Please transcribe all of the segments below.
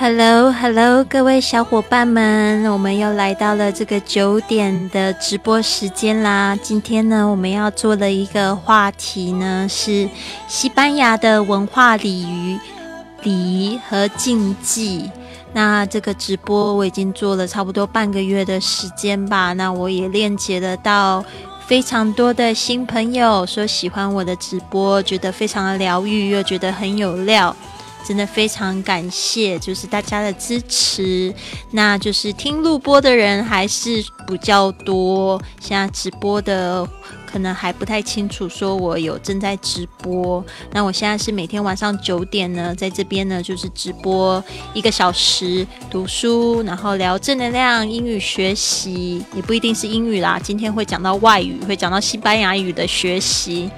Hello，Hello，各位小伙伴们，我们又来到了这个九点的直播时间啦。今天呢，我们要做的一个话题呢是西班牙的文化礼仪、礼仪和禁忌。那这个直播我已经做了差不多半个月的时间吧。那我也链接了到非常多的新朋友，说喜欢我的直播，觉得非常的疗愈，又觉得很有料。真的非常感谢，就是大家的支持。那就是听录播的人还是比较多，现在直播的可能还不太清楚，说我有正在直播。那我现在是每天晚上九点呢，在这边呢就是直播一个小时读书，然后聊正能量、英语学习，也不一定是英语啦。今天会讲到外语，会讲到西班牙语的学习。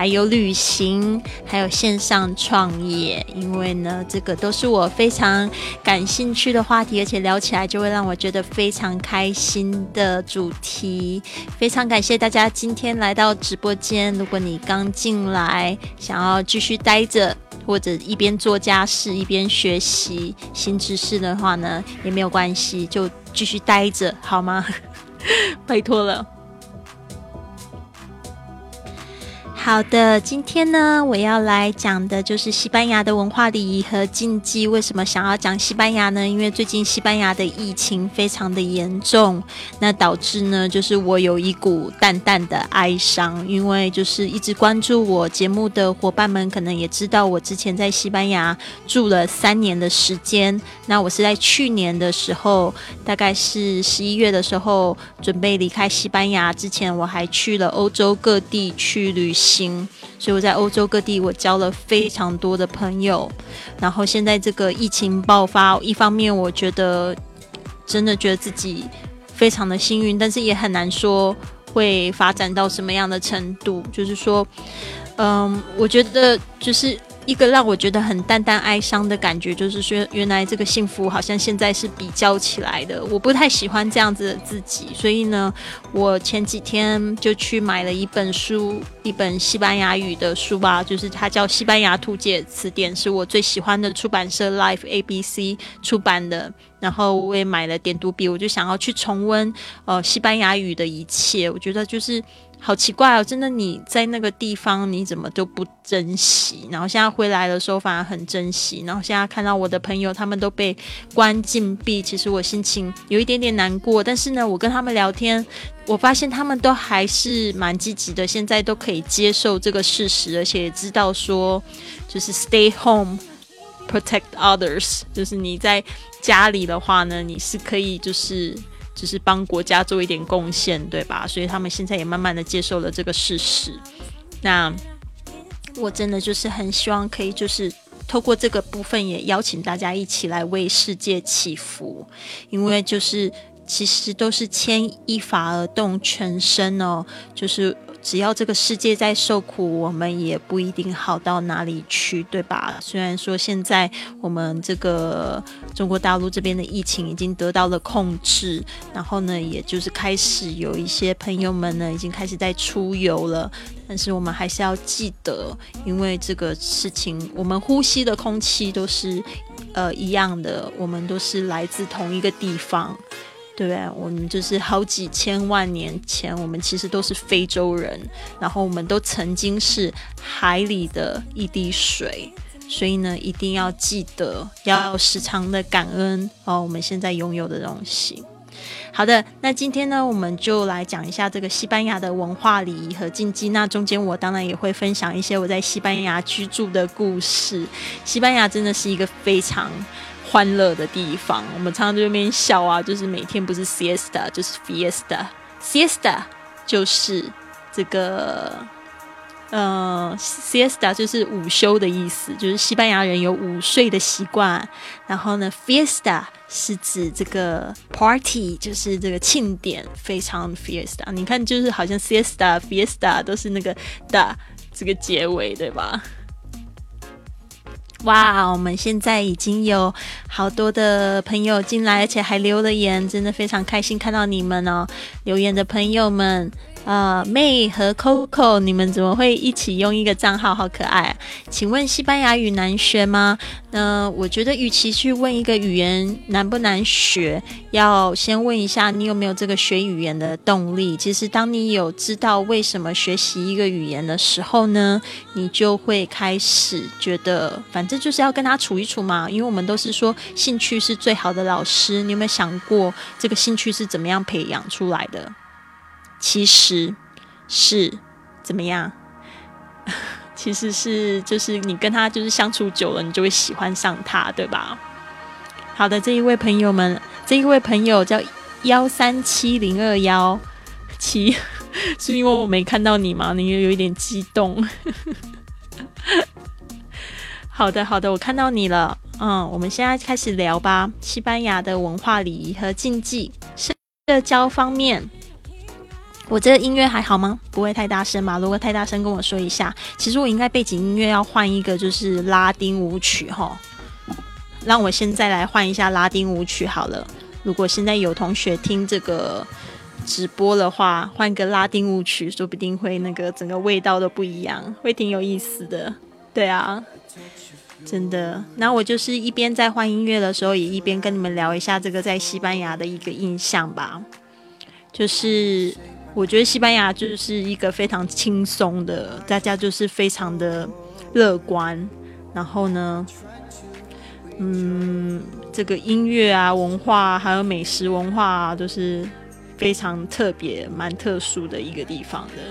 还有旅行，还有线上创业，因为呢，这个都是我非常感兴趣的话题，而且聊起来就会让我觉得非常开心的主题。非常感谢大家今天来到直播间。如果你刚进来，想要继续待着，或者一边做家事一边学习新知识的话呢，也没有关系，就继续待着好吗？拜托了。好的，今天呢，我要来讲的就是西班牙的文化礼仪和禁忌。为什么想要讲西班牙呢？因为最近西班牙的疫情非常的严重，那导致呢，就是我有一股淡淡的哀伤。因为就是一直关注我节目的伙伴们，可能也知道我之前在西班牙住了三年的时间。那我是在去年的时候，大概是十一月的时候，准备离开西班牙之前，我还去了欧洲各地去旅行。行，所以我在欧洲各地，我交了非常多的朋友。然后现在这个疫情爆发，一方面我觉得真的觉得自己非常的幸运，但是也很难说会发展到什么样的程度。就是说，嗯，我觉得就是。一个让我觉得很淡淡哀伤的感觉，就是说，原来这个幸福好像现在是比较起来的。我不太喜欢这样子的自己，所以呢，我前几天就去买了一本书，一本西班牙语的书吧，就是它叫《西班牙图解词典》，是我最喜欢的出版社 Life ABC 出版的。然后我也买了点读笔，我就想要去重温呃西班牙语的一切。我觉得就是。好奇怪哦！真的，你在那个地方你怎么都不珍惜？然后现在回来的时候反而很珍惜。然后现在看到我的朋友他们都被关禁闭，其实我心情有一点点难过。但是呢，我跟他们聊天，我发现他们都还是蛮积极的，现在都可以接受这个事实，而且知道说就是 stay home protect others，就是你在家里的话呢，你是可以就是。只是帮国家做一点贡献，对吧？所以他们现在也慢慢的接受了这个事实。那我真的就是很希望可以，就是透过这个部分，也邀请大家一起来为世界祈福，因为就是其实都是牵一发而动全身哦，就是。只要这个世界在受苦，我们也不一定好到哪里去，对吧？虽然说现在我们这个中国大陆这边的疫情已经得到了控制，然后呢，也就是开始有一些朋友们呢已经开始在出游了，但是我们还是要记得，因为这个事情，我们呼吸的空气都是呃一样的，我们都是来自同一个地方。对不对？我们就是好几千万年前，我们其实都是非洲人，然后我们都曾经是海里的一滴水，所以呢，一定要记得要时常的感恩哦，我们现在拥有的东西。好的，那今天呢，我们就来讲一下这个西班牙的文化礼仪和禁忌。那中间我当然也会分享一些我在西班牙居住的故事。西班牙真的是一个非常。欢乐的地方，我们常常在那边笑啊，就是每天不是 siesta 就是 fiesta，siesta 就是这个，呃，siesta 就是午休的意思，就是西班牙人有午睡的习惯。然后呢，fiesta 是指这个 party，就是这个庆典，非常 fiesta。你看，就是好像 siesta、fiesta 都是那个的这个结尾，对吧？哇，我们现在已经有好多的朋友进来，而且还留了言，真的非常开心看到你们哦！留言的朋友们，呃，May 和 Coco，你们怎么会一起用一个账号？好可爱！请问西班牙语难学吗？那我觉得，与其去问一个语言难不难学，要先问一下你有没有这个学语言的动力。其实，当你有知道为什么学习一个语言的时候呢，你就会开始觉得，反正就是要跟他处一处嘛。因为我们都是说，兴趣是最好的老师。你有没有想过，这个兴趣是怎么样培养出来的？其实是怎么样？其实是就是你跟他就是相处久了，你就会喜欢上他，对吧？好的，这一位朋友们，这一位朋友叫幺三七零二幺七，是因为我没看到你吗？你有一点激动。好的，好的，我看到你了。嗯，我们现在开始聊吧。西班牙的文化礼仪和禁忌，社交方面。我这个音乐还好吗？不会太大声吧？如果太大声，跟我说一下。其实我应该背景音乐要换一个，就是拉丁舞曲哈。让我现在来换一下拉丁舞曲好了。如果现在有同学听这个直播的话，换个拉丁舞曲，说不定会那个整个味道都不一样，会挺有意思的。对啊，真的。那我就是一边在换音乐的时候，也一边跟你们聊一下这个在西班牙的一个印象吧，就是。我觉得西班牙就是一个非常轻松的，大家就是非常的乐观。然后呢，嗯，这个音乐啊、文化还有美食文化啊，都是非常特别、蛮特殊的一个地方的。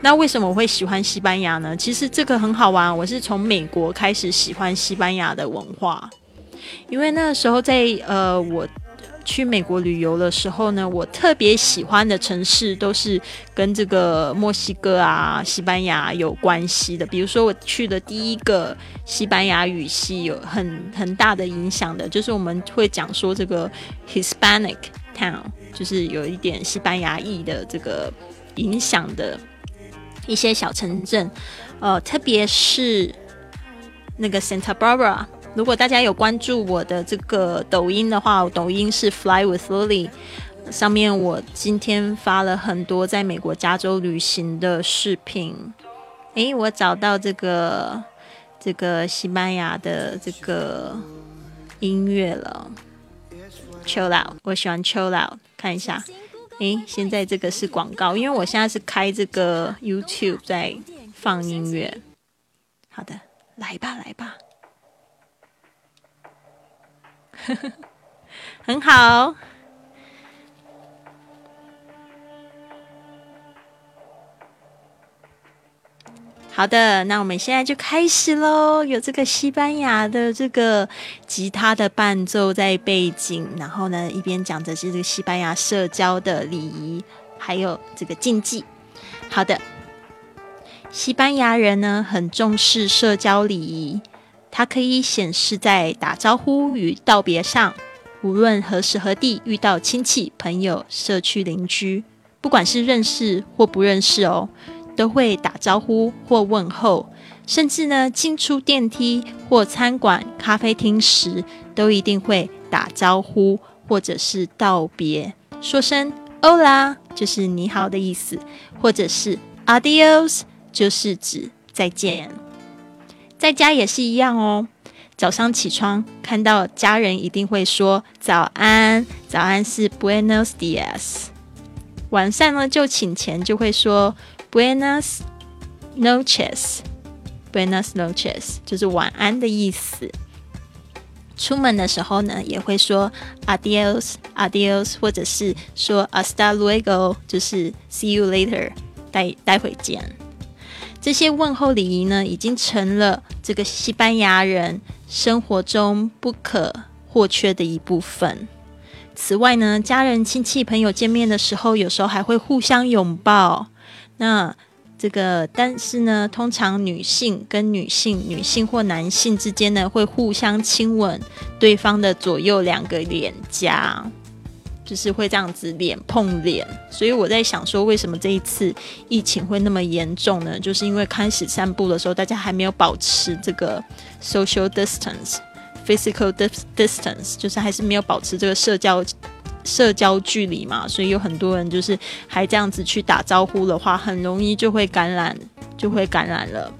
那为什么我会喜欢西班牙呢？其实这个很好玩，我是从美国开始喜欢西班牙的文化，因为那个时候在呃我。去美国旅游的时候呢，我特别喜欢的城市都是跟这个墨西哥啊、西班牙有关系的。比如说，我去的第一个西班牙语系有很很大的影响的，就是我们会讲说这个 Hispanic town，就是有一点西班牙裔的这个影响的一些小城镇，呃，特别是那个 Santa Barbara。如果大家有关注我的这个抖音的话，抖音是 Fly with Lily，上面我今天发了很多在美国加州旅行的视频。诶，我找到这个这个西班牙的这个音乐了，Chill out，我喜欢 Chill out，看一下。诶，现在这个是广告，因为我现在是开这个 YouTube 在放音乐。好的，来吧，来吧。很好，好的，那我们现在就开始喽。有这个西班牙的这个吉他的伴奏在背景，然后呢，一边讲的是这个西班牙社交的礼仪，还有这个禁忌。好的，西班牙人呢很重视社交礼仪。它可以显示在打招呼与道别上，无论何时何地遇到亲戚、朋友、社区邻居，不管是认识或不认识哦，都会打招呼或问候。甚至呢，进出电梯或餐馆、咖啡厅时，都一定会打招呼或者是道别，说声 “Hola” 就是你好的意思，或者是 “Adios” 就是指再见。在家也是一样哦。早上起床看到家人，一定会说早安。早安是 Buenos dias。晚上呢，就寝前就会说 Buenas noches。Buenas noches 就是晚安的意思。出门的时候呢，也会说 Adios，Adios，或者是说 Hasta luego，就是 See you later，待待会见。这些问候礼仪呢，已经成了这个西班牙人生活中不可或缺的一部分。此外呢，家人、亲戚、朋友见面的时候，有时候还会互相拥抱。那这个，但是呢，通常女性跟女性、女性或男性之间呢，会互相亲吻对方的左右两个脸颊。就是会这样子脸碰脸，所以我在想说，为什么这一次疫情会那么严重呢？就是因为开始散步的时候，大家还没有保持这个 social distance、physical distance，就是还是没有保持这个社交社交距离嘛，所以有很多人就是还这样子去打招呼的话，很容易就会感染，就会感染了。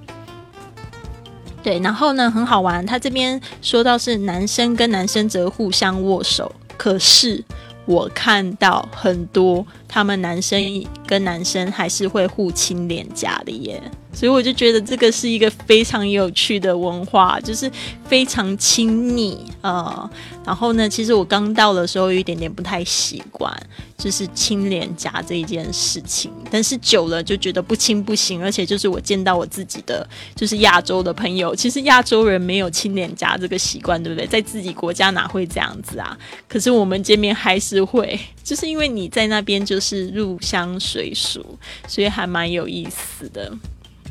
对，然后呢，很好玩，他这边说到是男生跟男生则互相握手，可是我看到很多他们男生跟男生还是会互亲脸颊的耶。所以我就觉得这个是一个非常有趣的文化，就是非常亲密呃。然后呢，其实我刚到的时候有一点点不太习惯，就是亲脸颊这一件事情。但是久了就觉得不亲不行，而且就是我见到我自己的就是亚洲的朋友，其实亚洲人没有亲脸颊这个习惯，对不对？在自己国家哪会这样子啊？可是我们见面还是会，就是因为你在那边就是入乡随俗，所以还蛮有意思的。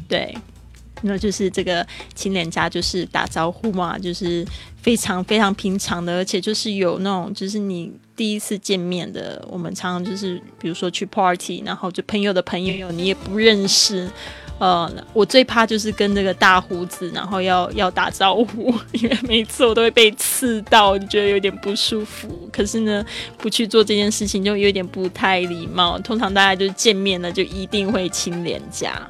对，那就是这个亲脸颊，就是打招呼嘛，就是非常非常平常的，而且就是有那种，就是你第一次见面的，我们常常就是比如说去 party，然后就朋友的朋友你也不认识，呃，我最怕就是跟这个大胡子，然后要要打招呼，因为每次我都会被刺到，就觉得有点不舒服。可是呢，不去做这件事情就有点不太礼貌。通常大家就见面了，就一定会亲脸颊。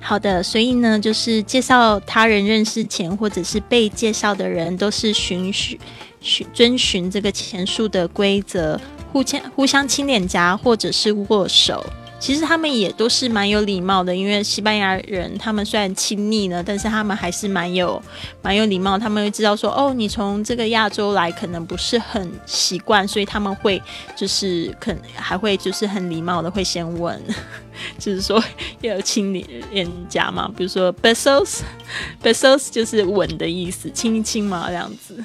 好的，所以呢，就是介绍他人认识前，或者是被介绍的人，都是循序循遵循这个前述的规则，互相互相亲脸颊，或者是握手。其实他们也都是蛮有礼貌的，因为西班牙人他们虽然亲昵呢，但是他们还是蛮有蛮有礼貌。他们会知道说，哦，你从这个亚洲来，可能不是很习惯，所以他们会就是可还会就是很礼貌的会先问，就是说要亲脸颊嘛，比如说 besos，besos 就是吻的意思，亲一亲嘛这样子。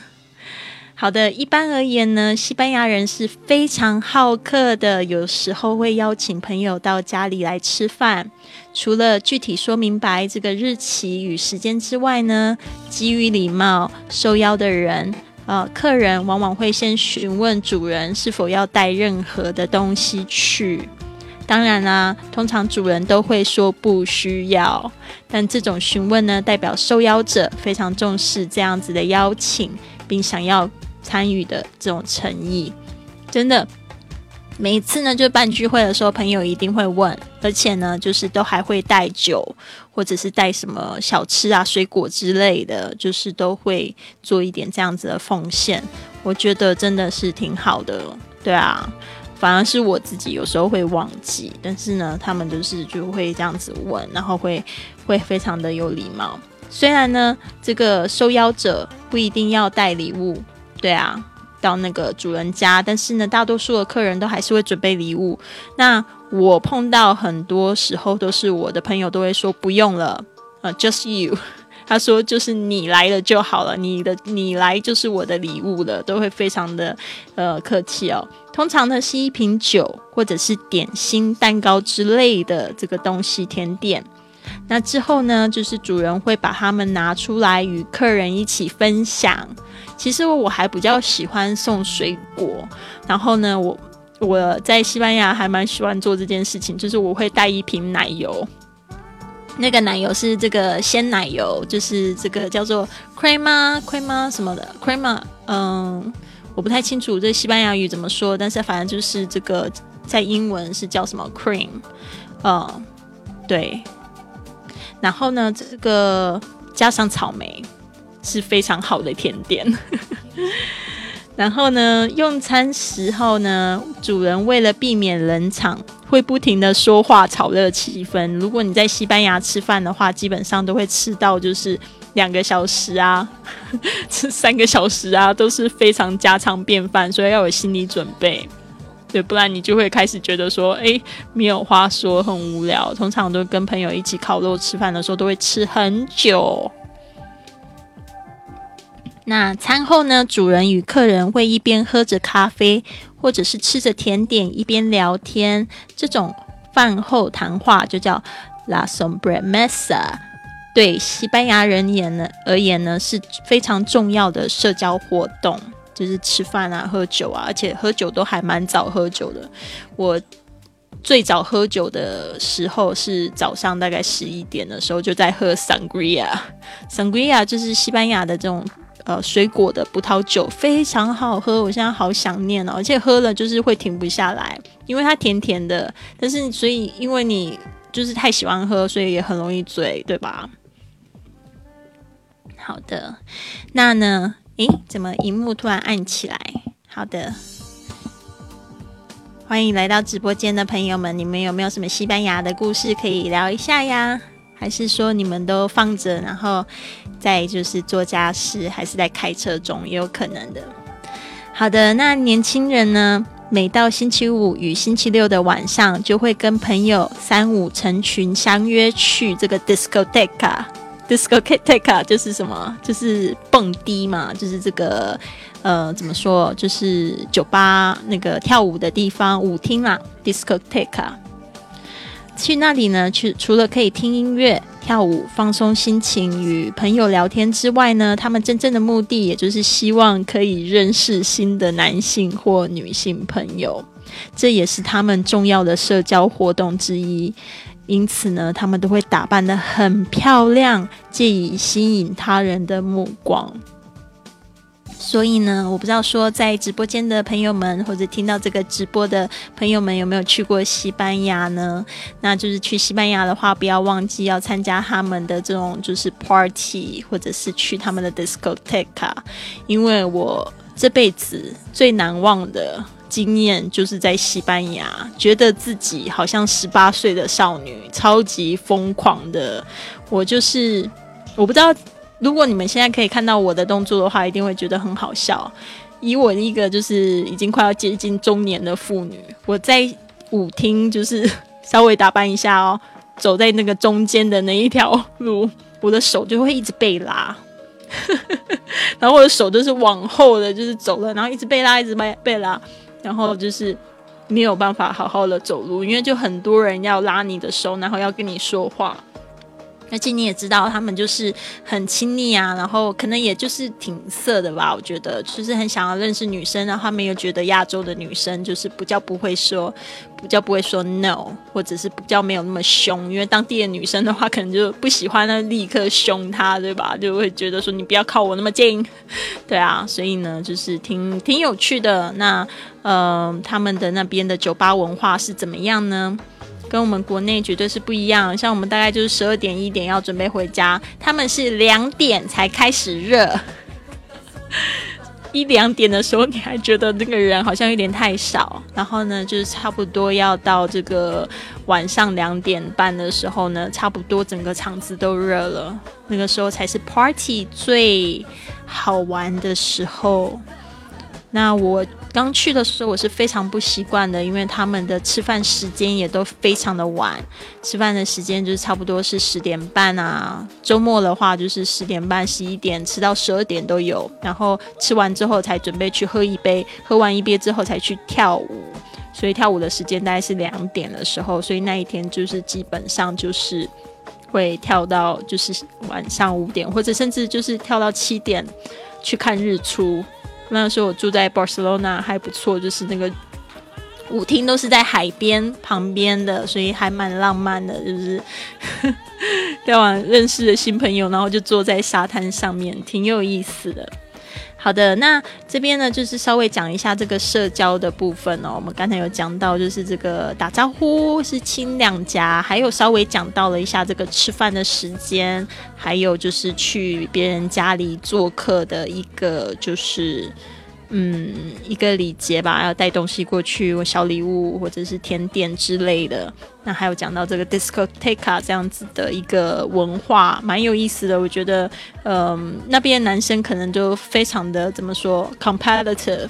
好的，一般而言呢，西班牙人是非常好客的，有时候会邀请朋友到家里来吃饭。除了具体说明白这个日期与时间之外呢，基于礼貌，受邀的人，呃，客人往往会先询问主人是否要带任何的东西去。当然啦，通常主人都会说不需要，但这种询问呢，代表受邀者非常重视这样子的邀请，并想要。参与的这种诚意，真的，每一次呢，就办聚会的时候，朋友一定会问，而且呢，就是都还会带酒，或者是带什么小吃啊、水果之类的，就是都会做一点这样子的奉献。我觉得真的是挺好的，对啊，反而是我自己有时候会忘记，但是呢，他们就是就会这样子问，然后会会非常的有礼貌。虽然呢，这个受邀者不一定要带礼物。对啊，到那个主人家，但是呢，大多数的客人都还是会准备礼物。那我碰到很多时候都是我的朋友都会说不用了，呃，just you，他说就是你来了就好了，你的你来就是我的礼物了，都会非常的呃客气哦。通常呢是一瓶酒或者是点心、蛋糕之类的这个东西甜点。那之后呢，就是主人会把它们拿出来与客人一起分享。其实我还比较喜欢送水果，然后呢，我我在西班牙还蛮喜欢做这件事情，就是我会带一瓶奶油，那个奶油是这个鲜奶油，就是这个叫做 crema crema 什么的 crema，嗯，我不太清楚这西班牙语怎么说，但是反正就是这个在英文是叫什么 cream，嗯，对，然后呢，这个加上草莓。是非常好的甜点。然后呢，用餐时候呢，主人为了避免冷场，会不停的说话炒热气氛。如果你在西班牙吃饭的话，基本上都会吃到就是两个小时啊，吃三个小时啊，都是非常家常便饭，所以要有心理准备。对，不然你就会开始觉得说，哎，没有话说，很无聊。通常都跟朋友一起烤肉吃饭的时候，都会吃很久。那餐后呢，主人与客人会一边喝着咖啡，或者是吃着甜点，一边聊天。这种饭后谈话就叫 la sobremesa。对西班牙人言呢而言呢，是非常重要的社交活动，就是吃饭啊、喝酒啊，而且喝酒都还蛮早喝酒的。我最早喝酒的时候是早上大概十一点的时候，就在喝 sangria。sangria 就是西班牙的这种。呃水果的葡萄酒，非常好喝，我现在好想念哦，而且喝了就是会停不下来，因为它甜甜的，但是所以因为你就是太喜欢喝，所以也很容易醉，对吧？好的，那呢？诶，怎么荧幕突然暗起来？好的，欢迎来到直播间的朋友们，你们有没有什么西班牙的故事可以聊一下呀？还是说你们都放着，然后在就是做家事，还是在开车中，也有可能的。好的，那年轻人呢，每到星期五与星期六的晚上，就会跟朋友三五成群相约去这个 discoteca。Discoteca 就是什么？就是蹦迪嘛，就是这个呃，怎么说？就是酒吧那个跳舞的地方，舞厅啦。discoteca 去那里呢？去除了可以听音乐、跳舞、放松心情、与朋友聊天之外呢，他们真正的目的，也就是希望可以认识新的男性或女性朋友，这也是他们重要的社交活动之一。因此呢，他们都会打扮的很漂亮，借以吸引他人的目光。所以呢，我不知道说在直播间的朋友们，或者听到这个直播的朋友们，有没有去过西班牙呢？那就是去西班牙的话，不要忘记要参加他们的这种就是 party，或者是去他们的 discoteca，因为我这辈子最难忘的。经验就是在西班牙，觉得自己好像十八岁的少女，超级疯狂的。我就是，我不知道，如果你们现在可以看到我的动作的话，一定会觉得很好笑。以我一个就是已经快要接近中年的妇女，我在舞厅就是稍微打扮一下哦，走在那个中间的那一条路，我的手就会一直被拉，然后我的手就是往后的，就是走了，然后一直被拉，一直被被拉。然后就是没有办法好好的走路，因为就很多人要拉你的手，然后要跟你说话。而且你也知道，他们就是很亲密啊，然后可能也就是挺色的吧。我觉得就是很想要认识女生，然后他们又觉得亚洲的女生就是比较不会说，比较不会说 no，或者是比较没有那么凶。因为当地的女生的话，可能就不喜欢那立刻凶她，对吧？就会觉得说你不要靠我那么近，对啊。所以呢，就是挺挺有趣的。那呃，他们的那边的酒吧文化是怎么样呢？跟我们国内绝对是不一样，像我们大概就是十二点一点要准备回家，他们是两点才开始热，一两点的时候你还觉得那个人好像有点太少，然后呢就是差不多要到这个晚上两点半的时候呢，差不多整个场子都热了，那个时候才是 party 最好玩的时候。那我刚去的时候，我是非常不习惯的，因为他们的吃饭时间也都非常的晚，吃饭的时间就是差不多是十点半啊，周末的话就是十点半、十一点，吃到十二点都有。然后吃完之后才准备去喝一杯，喝完一杯之后才去跳舞，所以跳舞的时间大概是两点的时候，所以那一天就是基本上就是会跳到就是晚上五点，或者甚至就是跳到七点去看日出。那时候我住在 Barcelona 还不错，就是那个舞厅都是在海边旁边的，所以还蛮浪漫的。就是 交往认识的新朋友，然后就坐在沙滩上面，挺有意思的。好的，那这边呢，就是稍微讲一下这个社交的部分哦。我们刚才有讲到，就是这个打招呼是亲两颊，还有稍微讲到了一下这个吃饭的时间，还有就是去别人家里做客的一个就是。嗯，一个礼节吧，要带东西过去，小礼物或者是甜点之类的。那还有讲到这个 discoteca 这样子的一个文化，蛮有意思的。我觉得，嗯，那边男生可能就非常的怎么说，competitive，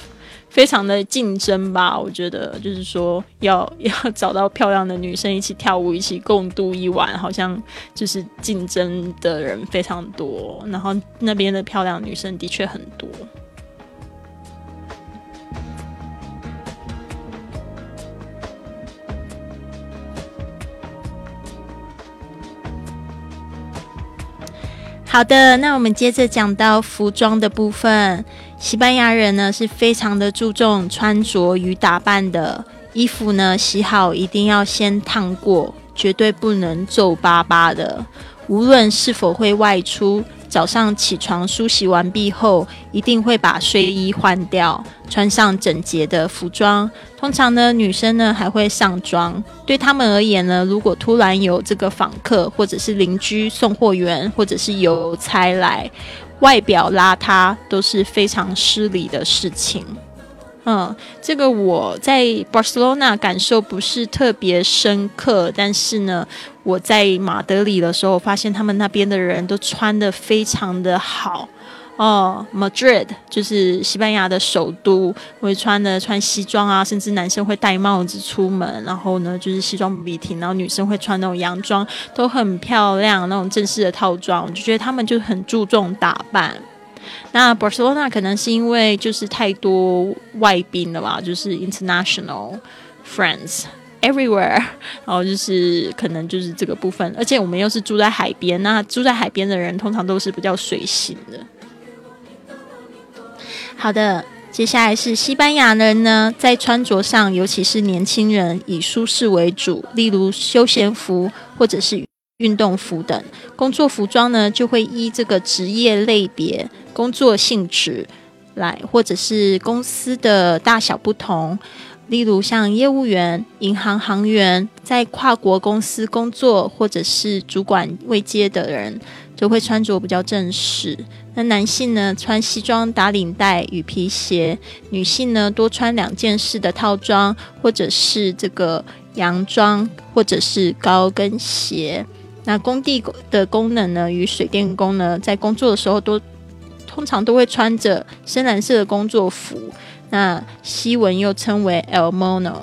非常的竞争吧。我觉得就是说，要要找到漂亮的女生一起跳舞，一起共度一晚，好像就是竞争的人非常多。然后那边的漂亮女生的确很多。好的，那我们接着讲到服装的部分。西班牙人呢是非常的注重穿着与打扮的，衣服呢洗好一定要先烫过，绝对不能皱巴巴的。无论是否会外出，早上起床梳洗完毕后，一定会把睡衣换掉，穿上整洁的服装。通常呢，女生呢还会上妆。对他们而言呢，如果突然有这个访客，或者是邻居、送货员，或者是邮差来，外表邋遢都是非常失礼的事情。嗯，这个我在巴塞罗那感受不是特别深刻，但是呢，我在马德里的时候发现他们那边的人都穿的非常的好哦。Madrid 就是西班牙的首都，会穿的穿西装啊，甚至男生会戴帽子出门，然后呢就是西装笔挺，然后女生会穿那种洋装，都很漂亮，那种正式的套装，我就觉得他们就很注重打扮。那 Barcelona 可能是因为就是太多外宾了吧，就是 international friends everywhere，然后就是可能就是这个部分，而且我们又是住在海边，那住在海边的人通常都是比较随性的。好的，接下来是西班牙人呢，在穿着上，尤其是年轻人，以舒适为主，例如休闲服或者是运动服等。工作服装呢，就会依这个职业类别。工作性质来，或者是公司的大小不同，例如像业务员、银行行员，在跨国公司工作，或者是主管位阶的人，就会穿着比较正式。那男性呢，穿西装打领带与皮鞋；女性呢，多穿两件式的套装，或者是这个洋装，或者是高跟鞋。那工地的功能呢，与水电工呢，在工作的时候都。通常都会穿着深蓝色的工作服，那西文又称为 el mono，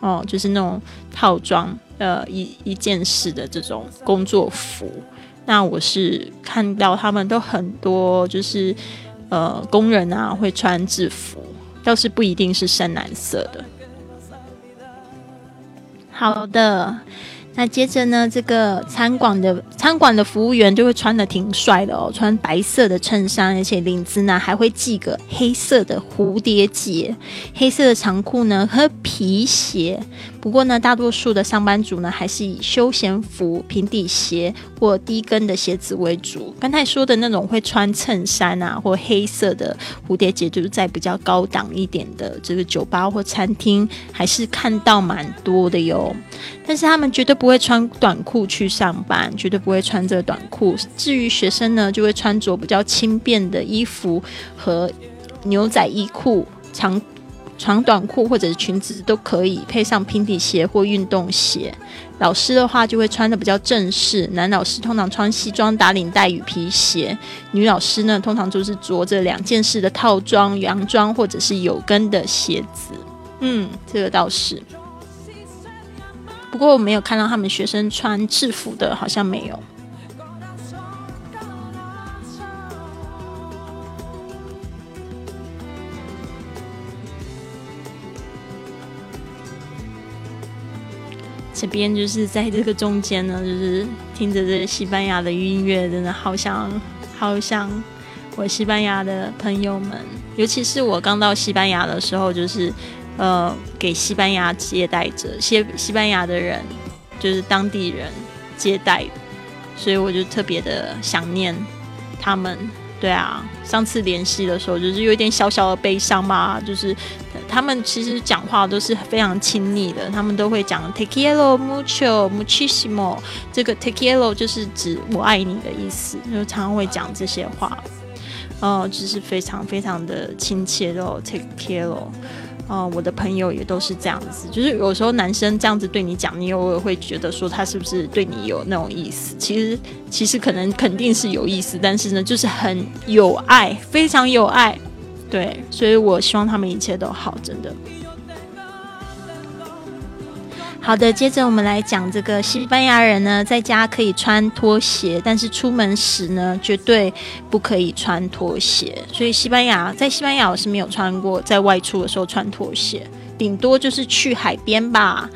哦，就是那种套装，呃，一一件式的这种工作服。那我是看到他们都很多，就是呃工人啊会穿制服，倒是不一定是深蓝色的。好的。那接着呢，这个餐馆的餐馆的服务员就会穿的挺帅的哦，穿白色的衬衫，而且领子呢还会系个黑色的蝴蝶结，黑色的长裤呢和皮鞋。不过呢，大多数的上班族呢还是以休闲服、平底鞋或低跟的鞋子为主。刚才说的那种会穿衬衫啊，或黑色的蝴蝶结，就是在比较高档一点的这个酒吧或餐厅，还是看到蛮多的哟。但是他们绝对不会穿短裤去上班，绝对不会穿这短裤。至于学生呢，就会穿着比较轻便的衣服和牛仔衣裤、长长短裤或者是裙子都可以，配上平底鞋或运动鞋。老师的话就会穿的比较正式，男老师通常穿西装打领带与皮鞋，女老师呢通常就是着着两件式的套装、洋装或者是有跟的鞋子。嗯，这个倒是。不过我没有看到他们学生穿制服的，好像没有。这边就是在这个中间呢，就是听着这西班牙的音乐，真的好想好想 我西班牙的朋友们，尤其是我刚到西班牙的时候，就是。呃，给西班牙接待者，西西班牙的人就是当地人接待，所以我就特别的想念他们。对啊，上次联系的时候就是有一点小小的悲伤嘛，就是他们其实讲话都是非常亲密的，他们都会讲 “te quiero mucho, muchísimo”，这个 “te quiero” 就是指我爱你的意思，就常常会讲这些话，哦，就是非常非常的亲切哦，“te quiero”。哦，我的朋友也都是这样子，就是有时候男生这样子对你讲，你偶尔会觉得说他是不是对你有那种意思？其实，其实可能肯定是有意思，但是呢，就是很有爱，非常有爱，对，所以我希望他们一切都好，真的。好的，接着我们来讲这个西班牙人呢，在家可以穿拖鞋，但是出门时呢，绝对不可以穿拖鞋。所以西班牙在西班牙我是没有穿过，在外出的时候穿拖鞋，顶多就是去海边吧。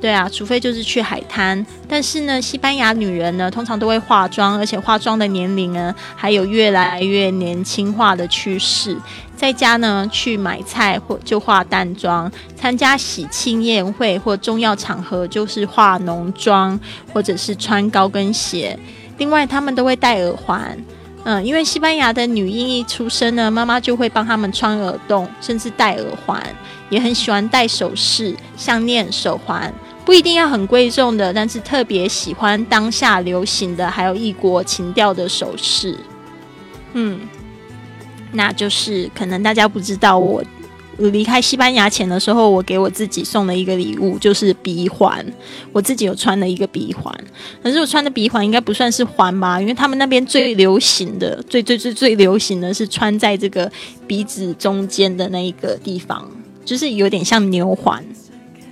对啊，除非就是去海滩。但是呢，西班牙女人呢，通常都会化妆，而且化妆的年龄呢，还有越来越年轻化的趋势。在家呢，去买菜或就化淡妆；参加喜庆宴会或重要场合，就是化浓妆，或者是穿高跟鞋。另外，他们都会戴耳环。嗯，因为西班牙的女婴一出生呢，妈妈就会帮他们穿耳洞，甚至戴耳环，也很喜欢戴首饰、项链、手环，不一定要很贵重的，但是特别喜欢当下流行的，还有异国情调的首饰。嗯，那就是可能大家不知道我。离开西班牙前的时候，我给我自己送了一个礼物，就是鼻环。我自己有穿了一个鼻环，可是我穿的鼻环应该不算是环吧，因为他们那边最流行的、最最最最流行的是穿在这个鼻子中间的那一个地方，就是有点像牛环。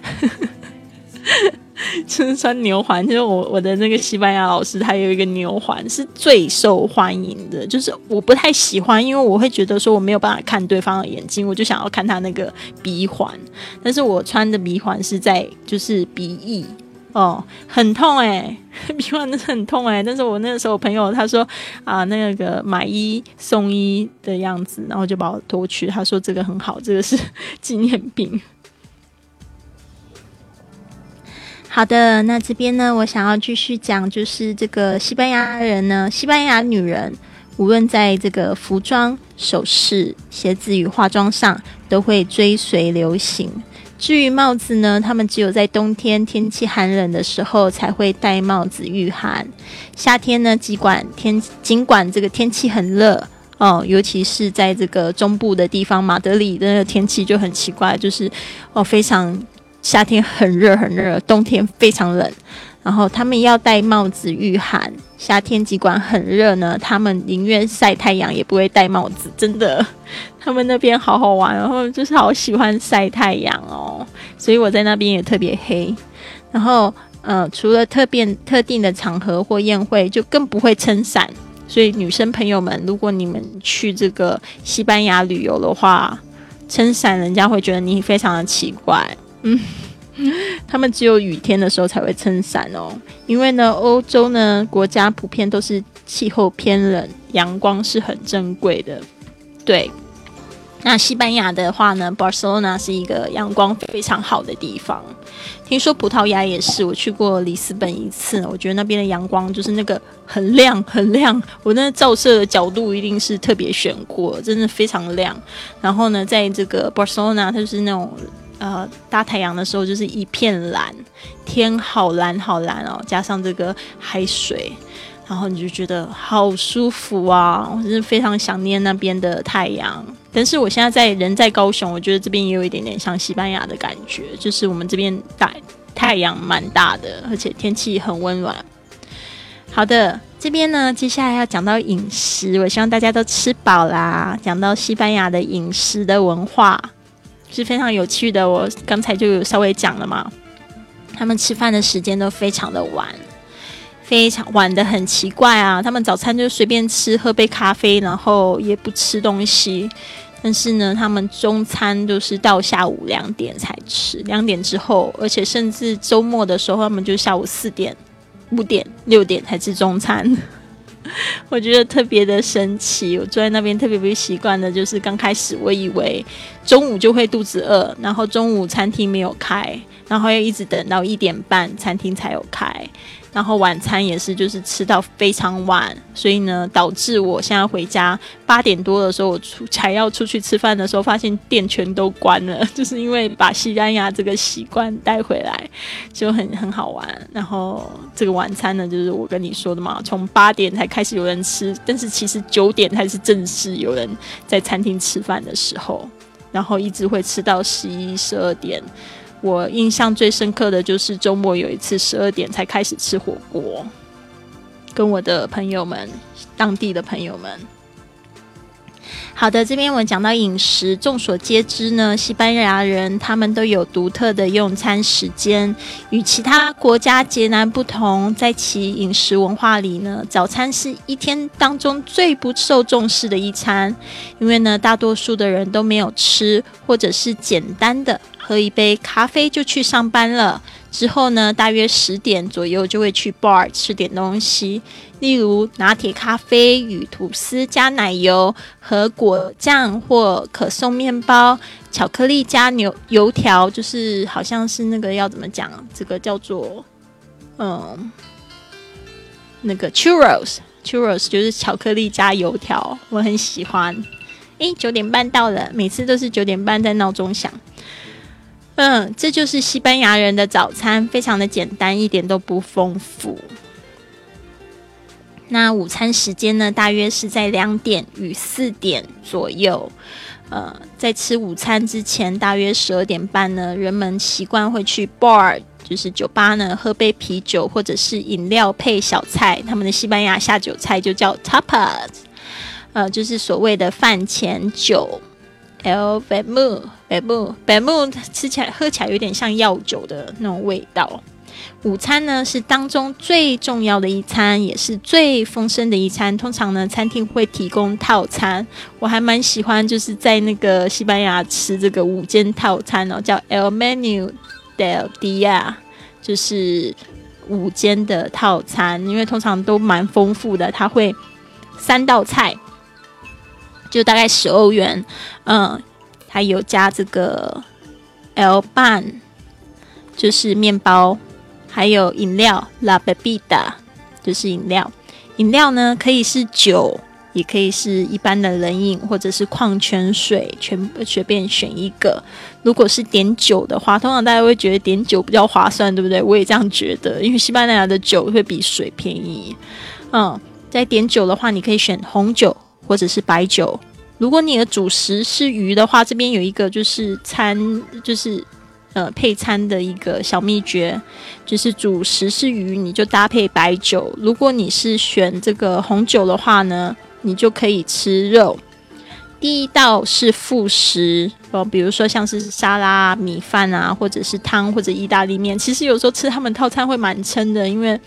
就是穿牛环，就是我我的那个西班牙老师，他有一个牛环是最受欢迎的。就是我不太喜欢，因为我会觉得说我没有办法看对方的眼睛，我就想要看他那个鼻环。但是我穿的鼻环是在就是鼻翼哦，很痛哎，鼻环真的很痛哎。但是我那个时候朋友他说啊，那个买一送一的样子，然后就把我夺去。他说这个很好，这个是纪念品。好的，那这边呢，我想要继续讲，就是这个西班牙人呢，西班牙女人无论在这个服装、首饰、鞋子与化妆上，都会追随流行。至于帽子呢，他们只有在冬天天气寒冷的时候才会戴帽子御寒。夏天呢，尽管天尽管这个天气很热哦，尤其是在这个中部的地方，马德里的天气就很奇怪，就是哦非常。夏天很热很热，冬天非常冷，然后他们要戴帽子御寒。夏天尽管很热呢，他们宁愿晒太阳也不会戴帽子。真的，他们那边好好玩，然后就是好喜欢晒太阳哦。所以我在那边也特别黑。然后，呃，除了特别特定的场合或宴会，就更不会撑伞。所以女生朋友们，如果你们去这个西班牙旅游的话，撑伞人家会觉得你非常的奇怪。嗯，他们只有雨天的时候才会撑伞哦，因为呢，欧洲呢国家普遍都是气候偏冷，阳光是很珍贵的。对，那西班牙的话呢，Barcelona 是一个阳光非常好的地方。听说葡萄牙也是，我去过里斯本一次，我觉得那边的阳光就是那个很亮很亮，我那照射的角度一定是特别选过，真的非常亮。然后呢，在这个 Barcelona，它就是那种。呃，大太阳的时候就是一片蓝，天好蓝好蓝哦，加上这个海水，然后你就觉得好舒服啊！我真是非常想念那边的太阳。但是我现在在人在高雄，我觉得这边也有一点点像西班牙的感觉，就是我们这边大太阳蛮大的，而且天气很温暖。好的，这边呢，接下来要讲到饮食，我希望大家都吃饱啦。讲到西班牙的饮食的文化。是非常有趣的，我刚才就有稍微讲了嘛。他们吃饭的时间都非常的晚，非常晚的很奇怪啊。他们早餐就随便吃，喝杯咖啡，然后也不吃东西。但是呢，他们中餐都是到下午两点才吃，两点之后，而且甚至周末的时候，他们就下午四点、五点、六点才吃中餐。我觉得特别的神奇，我坐在那边特别不习惯的，就是刚开始我以为中午就会肚子饿，然后中午餐厅没有开，然后要一直等到一点半餐厅才有开。然后晚餐也是，就是吃到非常晚，所以呢，导致我现在回家八点多的时候，我出才要出去吃饭的时候，发现店全都关了，就是因为把西班牙这个习惯带回来，就很很好玩。然后这个晚餐呢，就是我跟你说的嘛，从八点才开始有人吃，但是其实九点才是正式有人在餐厅吃饭的时候，然后一直会吃到十一、十二点。我印象最深刻的就是周末有一次十二点才开始吃火锅，跟我的朋友们，当地的朋友们。好的，这边我讲到饮食，众所皆知呢，西班牙人他们都有独特的用餐时间，与其他国家截然不同。在其饮食文化里呢，早餐是一天当中最不受重视的一餐，因为呢，大多数的人都没有吃，或者是简单的。喝一杯咖啡就去上班了。之后呢，大约十点左右就会去 bar 吃点东西，例如拿铁咖啡与吐司加奶油和果酱或可颂面包，巧克力加牛油条，就是好像是那个要怎么讲？这个叫做嗯，那个 churros churros 就是巧克力加油条，我很喜欢。诶，九点半到了，每次都是九点半在闹钟响。嗯，这就是西班牙人的早餐，非常的简单，一点都不丰富。那午餐时间呢，大约是在两点与四点左右。呃，在吃午餐之前，大约十二点半呢，人们习惯会去 bar，就是酒吧呢，喝杯啤酒或者是饮料配小菜。他们的西班牙下酒菜就叫 tapas，呃，就是所谓的饭前酒。El bemu，bemu，bemu，吃起来喝起来有点像药酒的那种味道。午餐呢是当中最重要的一餐，也是最丰盛的一餐。通常呢，餐厅会提供套餐。我还蛮喜欢，就是在那个西班牙吃这个午间套餐哦，叫 El Menu del Dia，就是午间的套餐。因为通常都蛮丰富的，它会三道菜，就大概十欧元。嗯，还有加这个 L Ban，就是面包。还有饮料，La bebida，就是饮料。饮料呢，可以是酒，也可以是一般的冷饮，或者是矿泉水，全随便选一个。如果是点酒的话，通常大家会觉得点酒比较划算，对不对？我也这样觉得，因为西班牙的酒会比水便宜。嗯，在点酒的话，你可以选红酒或者是白酒。如果你的主食是鱼的话，这边有一个就是餐，就是。呃，配餐的一个小秘诀就是主食是鱼，你就搭配白酒。如果你是选这个红酒的话呢，你就可以吃肉。第一道是副食哦，比如说像是沙拉、米饭啊，或者是汤或者意大利面。其实有时候吃他们套餐会蛮撑的，因为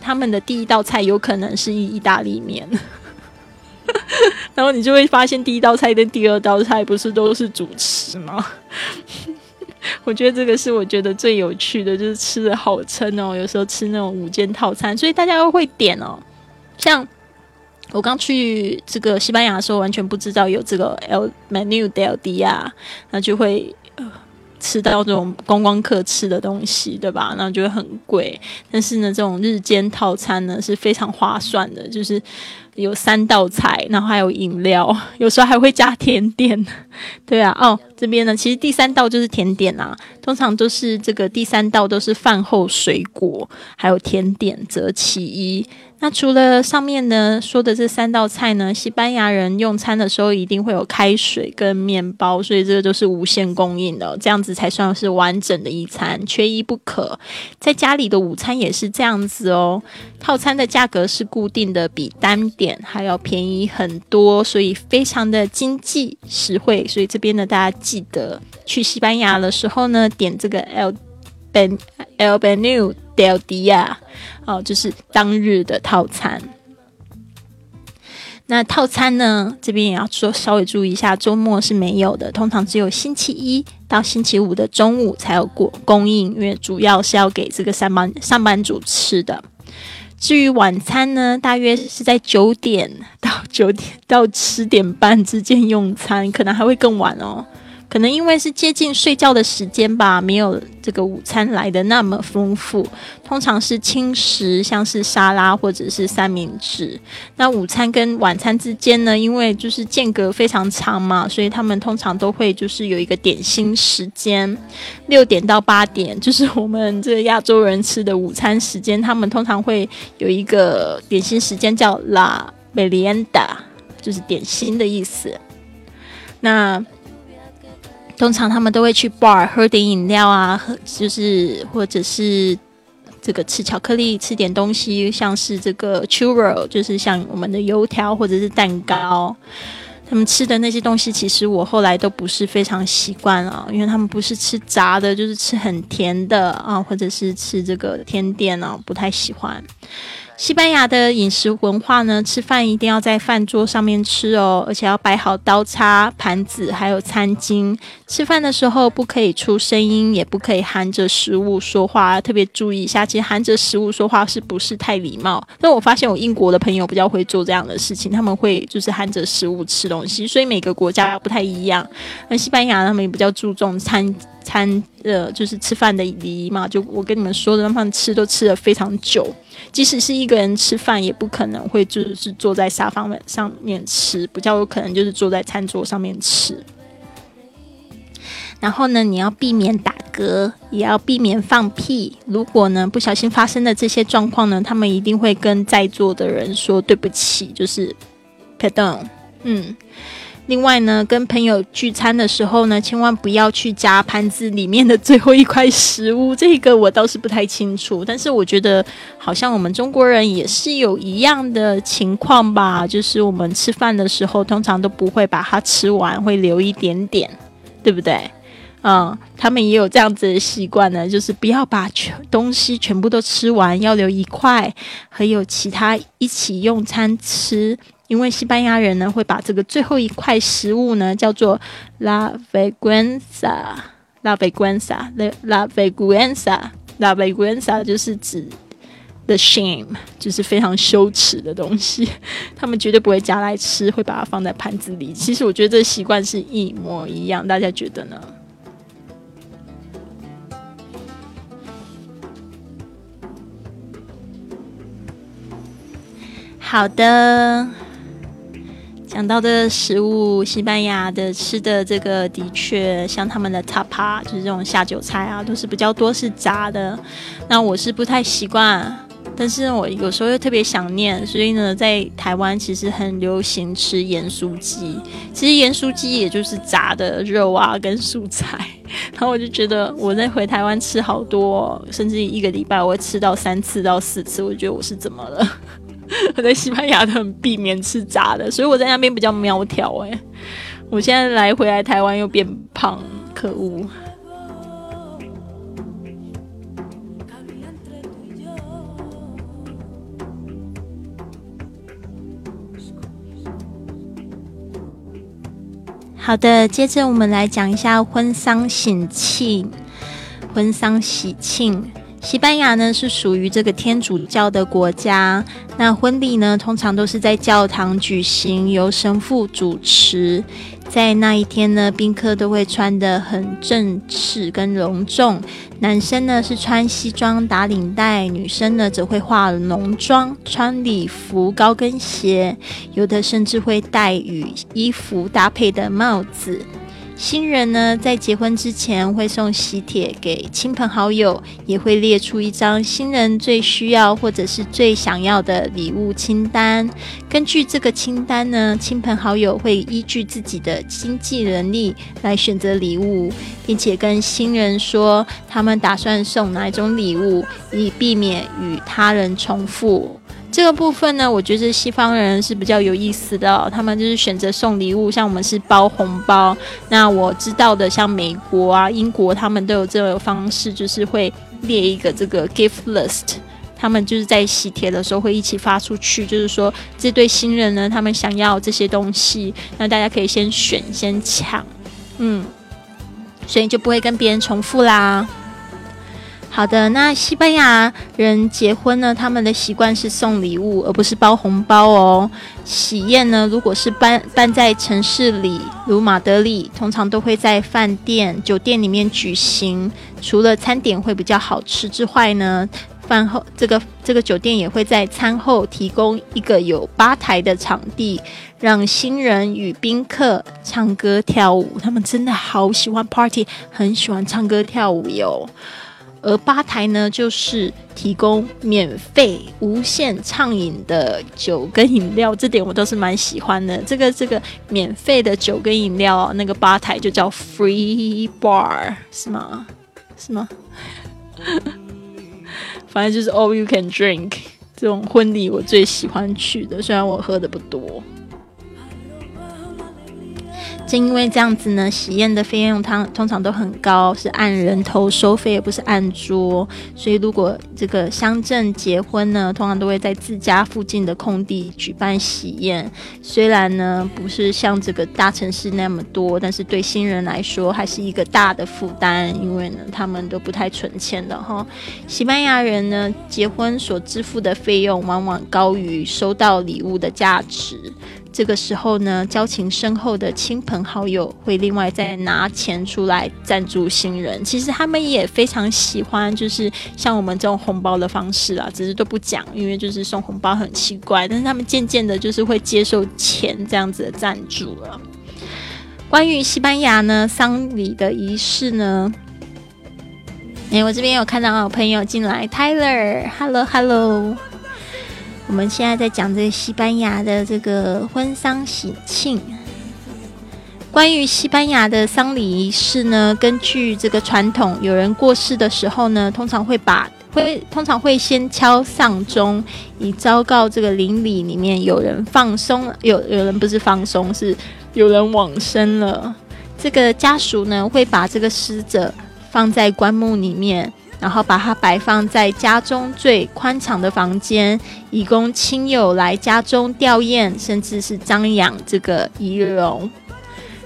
他们的第一道菜有可能是意意大利面，然后你就会发现第一道菜跟第二道菜不是都是主食吗？我觉得这个是我觉得最有趣的，就是吃的好撑哦。有时候吃那种午间套餐，所以大家都会点哦。像我刚去这个西班牙的时候，完全不知道有这个 El Menu del Dia，那就会吃到这种观光客吃的东西，对吧？那就会很贵。但是呢，这种日间套餐呢是非常划算的，就是。有三道菜，然后还有饮料，有时候还会加甜点。对啊，哦，这边呢，其实第三道就是甜点啊，通常都是这个第三道都是饭后水果，还有甜点则其一。那除了上面呢说的这三道菜呢，西班牙人用餐的时候一定会有开水跟面包，所以这个都是无限供应的，这样子才算是完整的一餐，缺一不可。在家里的午餐也是这样子哦，套餐的价格是固定的，比单点还要便宜很多，所以非常的经济实惠。所以这边呢，大家记得去西班牙的时候呢，点这个 El Ben El Benu del Dia。哦，就是当日的套餐。那套餐呢？这边也要说稍微注意一下，周末是没有的，通常只有星期一到星期五的中午才有供供应，因为主要是要给这个上班上班族吃的。至于晚餐呢，大约是在九点到九点到十点半之间用餐，可能还会更晚哦。可能因为是接近睡觉的时间吧，没有这个午餐来的那么丰富。通常是轻食，像是沙拉或者是三明治。那午餐跟晚餐之间呢，因为就是间隔非常长嘛，所以他们通常都会就是有一个点心时间，六点到八点，就是我们这亚洲人吃的午餐时间。他们通常会有一个点心时间叫 La Merienda，就是点心的意思。那通常他们都会去 bar 喝点饮料啊，喝就是或者是这个吃巧克力，吃点东西，像是这个 churro，就是像我们的油条或者是蛋糕。他们吃的那些东西，其实我后来都不是非常习惯啊，因为他们不是吃炸的，就是吃很甜的啊，或者是吃这个甜点啊，不太喜欢。西班牙的饮食文化呢，吃饭一定要在饭桌上面吃哦，而且要摆好刀叉、盘子，还有餐巾。吃饭的时候不可以出声音，也不可以含着食物说话，特别注意一下。其实含着食物说话是不是太礼貌？但我发现我英国的朋友比较会做这样的事情，他们会就是含着食物吃东西，所以每个国家不太一样。那西班牙他们也比较注重餐餐呃，就是吃饭的礼仪嘛。就我跟你们说的，他们吃都吃了非常久。即使是一个人吃饭，也不可能会就是坐在沙发上面吃，比较有可能就是坐在餐桌上面吃。然后呢，你要避免打嗝，也要避免放屁。如果呢不小心发生的这些状况呢，他们一定会跟在座的人说对不起，就是 p a d o n。嗯，另外呢，跟朋友聚餐的时候呢，千万不要去夹盘子里面的最后一块食物。这个我倒是不太清楚，但是我觉得好像我们中国人也是有一样的情况吧，就是我们吃饭的时候通常都不会把它吃完，会留一点点，对不对？嗯，他们也有这样子的习惯呢，就是不要把全东西全部都吃完，要留一块，还有其他一起用餐吃。因为西班牙人呢会把这个最后一块食物呢叫做 la vergüenza，la vergüenza，la vergüenza，la vergüenza 就是指 the shame，就是非常羞耻的东西。他们绝对不会夹来吃，会把它放在盘子里。其实我觉得这习惯是一模一样，大家觉得呢？好的，讲到的食物，西班牙的吃的这个的确像他们的 tapa，就是这种下酒菜啊，都是比较多是炸的。那我是不太习惯，但是我有时候又特别想念，所以呢，在台湾其实很流行吃盐酥鸡。其实盐酥鸡也就是炸的肉啊跟蔬菜，然后我就觉得我在回台湾吃好多，甚至一个礼拜我会吃到三次到四次，我觉得我是怎么了？我在西班牙都很避免吃炸的，所以我在那边比较苗条哎。我现在来回来台湾又变胖，可恶。好的，接着我们来讲一下婚丧喜庆，婚丧喜庆。西班牙呢是属于这个天主教的国家，那婚礼呢通常都是在教堂举行，由神父主持。在那一天呢，宾客都会穿得很正式跟隆重，男生呢是穿西装打领带，女生呢则会化浓妆，穿礼服高跟鞋，有的甚至会戴与衣服搭配的帽子。新人呢，在结婚之前会送喜帖给亲朋好友，也会列出一张新人最需要或者是最想要的礼物清单。根据这个清单呢，亲朋好友会依据自己的经济能力来选择礼物，并且跟新人说他们打算送哪一种礼物，以避免与他人重复。这个部分呢，我觉得西方人是比较有意思的，他们就是选择送礼物，像我们是包红包。那我知道的，像美国啊、英国，他们都有这个方式，就是会列一个这个 gift list，他们就是在喜帖的时候会一起发出去，就是说这对新人呢，他们想要这些东西，那大家可以先选、先抢，嗯，所以就不会跟别人重复啦。好的，那西班牙人结婚呢，他们的习惯是送礼物，而不是包红包哦。喜宴呢，如果是办办在城市里，如马德里，通常都会在饭店、酒店里面举行。除了餐点会比较好吃之外呢，饭后这个这个酒店也会在餐后提供一个有吧台的场地，让新人与宾客唱歌跳舞。他们真的好喜欢 party，很喜欢唱歌跳舞哟。而吧台呢，就是提供免费、无限畅饮的酒跟饮料，这点我倒是蛮喜欢的。这个这个免费的酒跟饮料，那个吧台就叫 free bar，是吗？是吗？反正就是 all you can drink。这种婚礼我最喜欢去的，虽然我喝的不多。正因为这样子呢，喜宴的费用它通常都很高，是按人头收费，而不是按桌。所以如果这个乡镇结婚呢，通常都会在自家附近的空地举办喜宴。虽然呢不是像这个大城市那么多，但是对新人来说还是一个大的负担，因为呢他们都不太存钱的哈。西班牙人呢结婚所支付的费用往往高于收到礼物的价值。这个时候呢，交情深厚的亲朋好友会另外再拿钱出来赞助新人。其实他们也非常喜欢，就是像我们这种红包的方式啊，只是都不讲，因为就是送红包很奇怪。但是他们渐渐的，就是会接受钱这样子的赞助了。关于西班牙呢，丧礼的仪式呢，哎，我这边有看到朋友进来，Tyler，Hello Hello。我们现在在讲这个西班牙的这个婚丧喜庆。关于西班牙的丧礼仪式呢，根据这个传统，有人过世的时候呢，通常会把会通常会先敲丧钟，以昭告这个邻里里面有人放松，有有人不是放松，是有人往生了。这个家属呢，会把这个死者放在棺木里面。然后把它摆放在家中最宽敞的房间，以供亲友来家中吊唁，甚至是张扬这个仪容。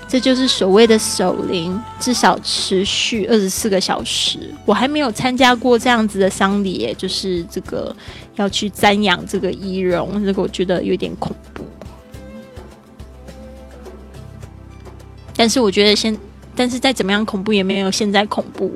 这就是所谓的守灵，至少持续二十四个小时。我还没有参加过这样子的丧礼，就是这个要去瞻仰这个仪容，这个我觉得有点恐怖。但是我觉得现，但是再怎么样恐怖，也没有现在恐怖。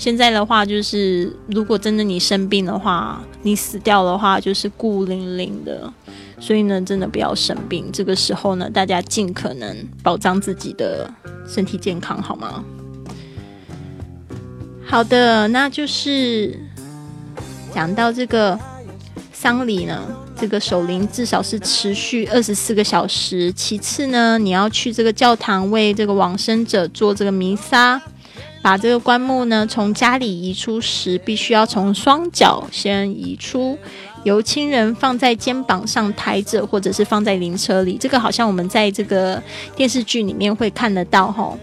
现在的话，就是如果真的你生病的话，你死掉的话，就是孤零零的。所以呢，真的不要生病。这个时候呢，大家尽可能保障自己的身体健康，好吗？好的，那就是讲到这个丧礼呢，这个守灵至少是持续二十四个小时。其次呢，你要去这个教堂为这个往生者做这个弥撒。把这个棺木呢从家里移出时，必须要从双脚先移出，由亲人放在肩膀上抬着，或者是放在灵车里。这个好像我们在这个电视剧里面会看得到哈。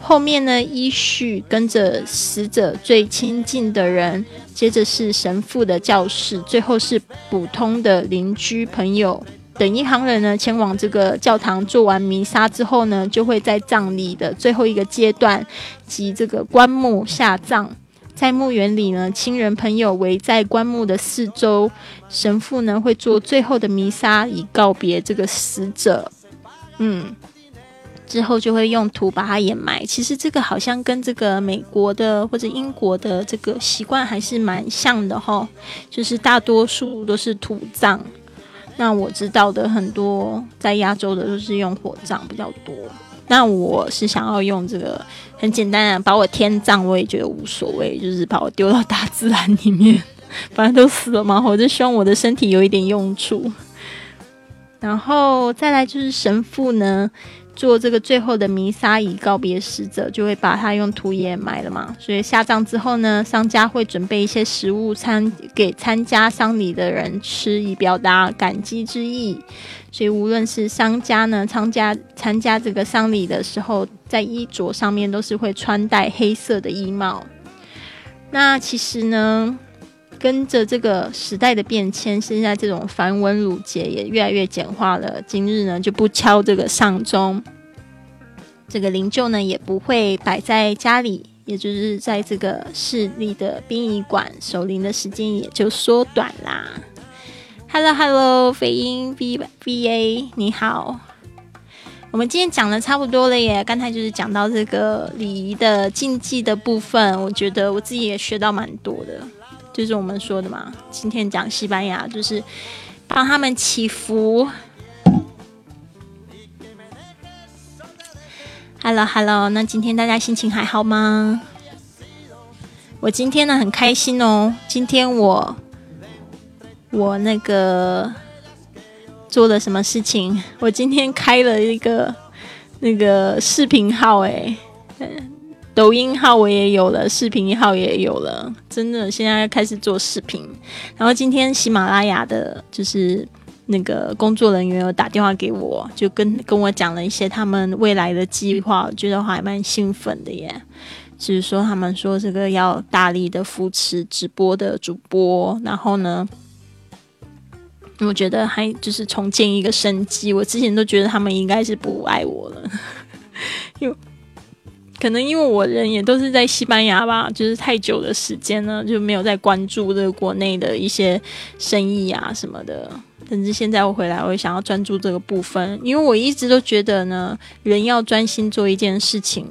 后面呢依序跟着死者最亲近的人，接着是神父的教室，最后是普通的邻居朋友。等一行人呢前往这个教堂做完弥撒之后呢，就会在葬礼的最后一个阶段及这个棺木下葬。在墓园里呢，亲人朋友围在棺木的四周，神父呢会做最后的弥撒，以告别这个死者。嗯，之后就会用土把它掩埋。其实这个好像跟这个美国的或者英国的这个习惯还是蛮像的哈，就是大多数都是土葬。那我知道的很多在亚洲的都是用火葬比较多。那我是想要用这个很简单的，把我天葬，我也觉得无所谓，就是把我丢到大自然里面，反正都死了嘛，我就希望我的身体有一点用处。然后再来就是神父呢。做这个最后的弥撒以告别死者，就会把他用土掩埋了嘛。所以下葬之后呢，商家会准备一些食物参给参加丧礼的人吃，以表达感激之意。所以无论是商家呢，参加参加这个丧礼的时候，在衣着上面都是会穿戴黑色的衣帽。那其实呢，跟着这个时代的变迁，现在这种繁文缛节也越来越简化了。今日呢，就不敲这个丧钟。这个灵柩呢也不会摆在家里，也就是在这个市立的殡仪馆守灵的时间也就缩短啦。Hello Hello，飞鹰 V V A，你好。我们今天讲的差不多了耶，刚才就是讲到这个礼仪的禁忌的部分，我觉得我自己也学到蛮多的，就是我们说的嘛。今天讲西班牙，就是帮他们祈福。Hello，Hello，那今天大家心情还好吗？我今天呢很开心哦。今天我我那个做了什么事情？我今天开了一个那个视频号，哎，抖音号我也有了，视频号也有了，真的现在开始做视频。然后今天喜马拉雅的就是。那个工作人员有打电话给我，就跟跟我讲了一些他们未来的计划，我觉得还蛮兴奋的耶。就是说，他们说这个要大力的扶持直播的主播，然后呢，我觉得还就是重建一个生机。我之前都觉得他们应该是不爱我了，因为可能因为我人也都是在西班牙吧，就是太久的时间呢，就没有在关注这个国内的一些生意啊什么的。但是现在我回来，我也想要专注这个部分，因为我一直都觉得呢，人要专心做一件事情，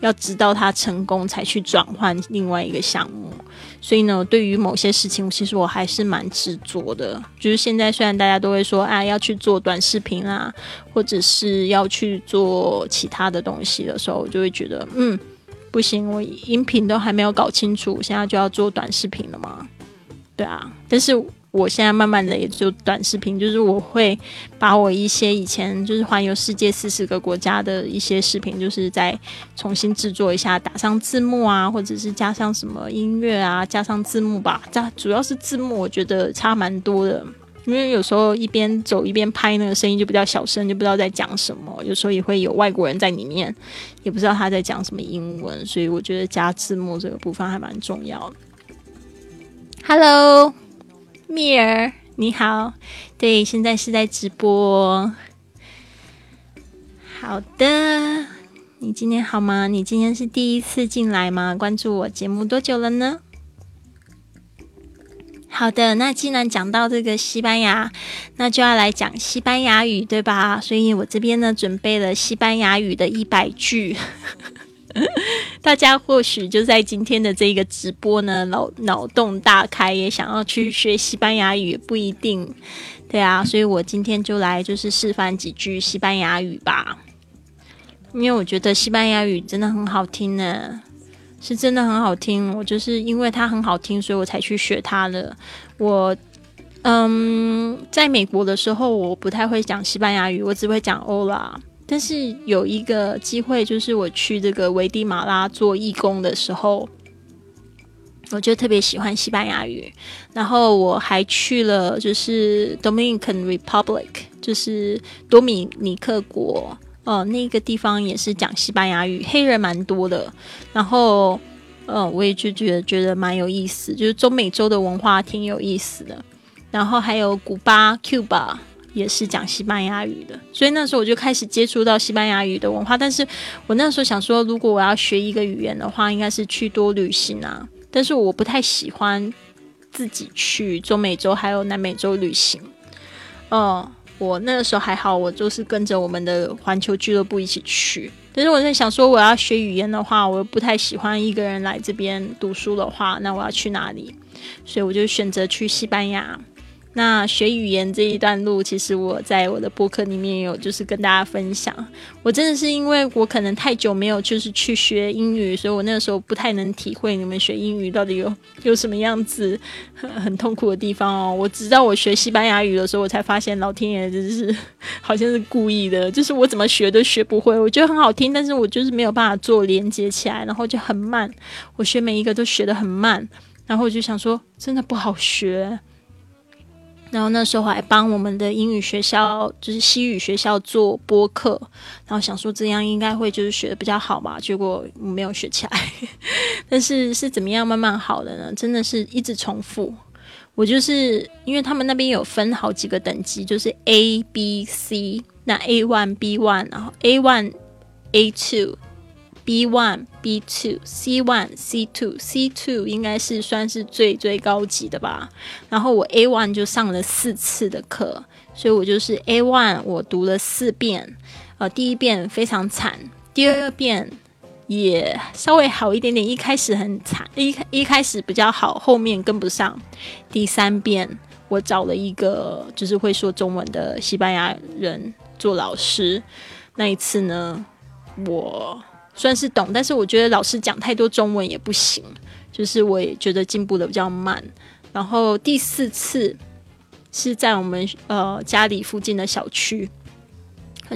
要直到他成功才去转换另外一个项目。所以呢，对于某些事情，其实我还是蛮执着的。就是现在，虽然大家都会说，啊，要去做短视频啊，或者是要去做其他的东西的时候，我就会觉得，嗯，不行，我音频都还没有搞清楚，现在就要做短视频了吗？对啊，但是。我现在慢慢的也就短视频，就是我会把我一些以前就是环游世界四十个国家的一些视频，就是再重新制作一下，打上字幕啊，或者是加上什么音乐啊，加上字幕吧。加主要是字幕，我觉得差蛮多的，因为有时候一边走一边拍，那个声音就比较小声，就不知道在讲什么。有时候也会有外国人在里面，也不知道他在讲什么英文，所以我觉得加字幕这个部分还蛮重要的。Hello。蜜儿，你好，对，现在是在直播。好的，你今天好吗？你今天是第一次进来吗？关注我节目多久了呢？好的，那既然讲到这个西班牙，那就要来讲西班牙语，对吧？所以我这边呢准备了西班牙语的一百句。大家或许就在今天的这个直播呢，脑脑洞大开，也想要去学西班牙语，不一定，对啊，所以我今天就来就是示范几句西班牙语吧，因为我觉得西班牙语真的很好听呢，是真的很好听，我就是因为它很好听，所以我才去学它的。我嗯，在美国的时候，我不太会讲西班牙语，我只会讲欧啦。但是有一个机会，就是我去这个危地马拉做义工的时候，我就特别喜欢西班牙语。然后我还去了，就是 Dominican Republic，就是多米尼克国，呃，那个地方也是讲西班牙语，黑人蛮多的。然后，嗯，我也就觉得觉得蛮有意思，就是中美洲的文化挺有意思的。然后还有古巴 Cuba。也是讲西班牙语的，所以那时候我就开始接触到西班牙语的文化。但是我那时候想说，如果我要学一个语言的话，应该是去多旅行啊。但是我不太喜欢自己去中美洲还有南美洲旅行。哦，我那个时候还好，我就是跟着我们的环球俱乐部一起去。但是我在想说，我要学语言的话，我又不太喜欢一个人来这边读书的话，那我要去哪里？所以我就选择去西班牙。那学语言这一段路，其实我在我的博客里面有就是跟大家分享。我真的是因为我可能太久没有就是去学英语，所以我那个时候不太能体会你们学英语到底有有什么样子很痛苦的地方哦。我直到我学西班牙语的时候，我才发现老天爷真是好像是故意的，就是我怎么学都学不会。我觉得很好听，但是我就是没有办法做连接起来，然后就很慢。我学每一个都学得很慢，然后我就想说，真的不好学。然后那时候还帮我们的英语学校，就是西语学校做播客，然后想说这样应该会就是学的比较好嘛，结果没有学起来。但是是怎么样慢慢好的呢？真的是一直重复。我就是因为他们那边有分好几个等级，就是 A、B、C，那 A one、B one，然后 A one、A two。B one, B two, C one, C two, C two 应该是算是最最高级的吧。然后我 A one 就上了四次的课，所以我就是 A one 我读了四遍。呃，第一遍非常惨，第二遍也稍微好一点点。一开始很惨，一一开始比较好，后面跟不上。第三遍我找了一个就是会说中文的西班牙人做老师。那一次呢，我。算是懂，但是我觉得老师讲太多中文也不行，就是我也觉得进步的比较慢。然后第四次是在我们呃家里附近的小区，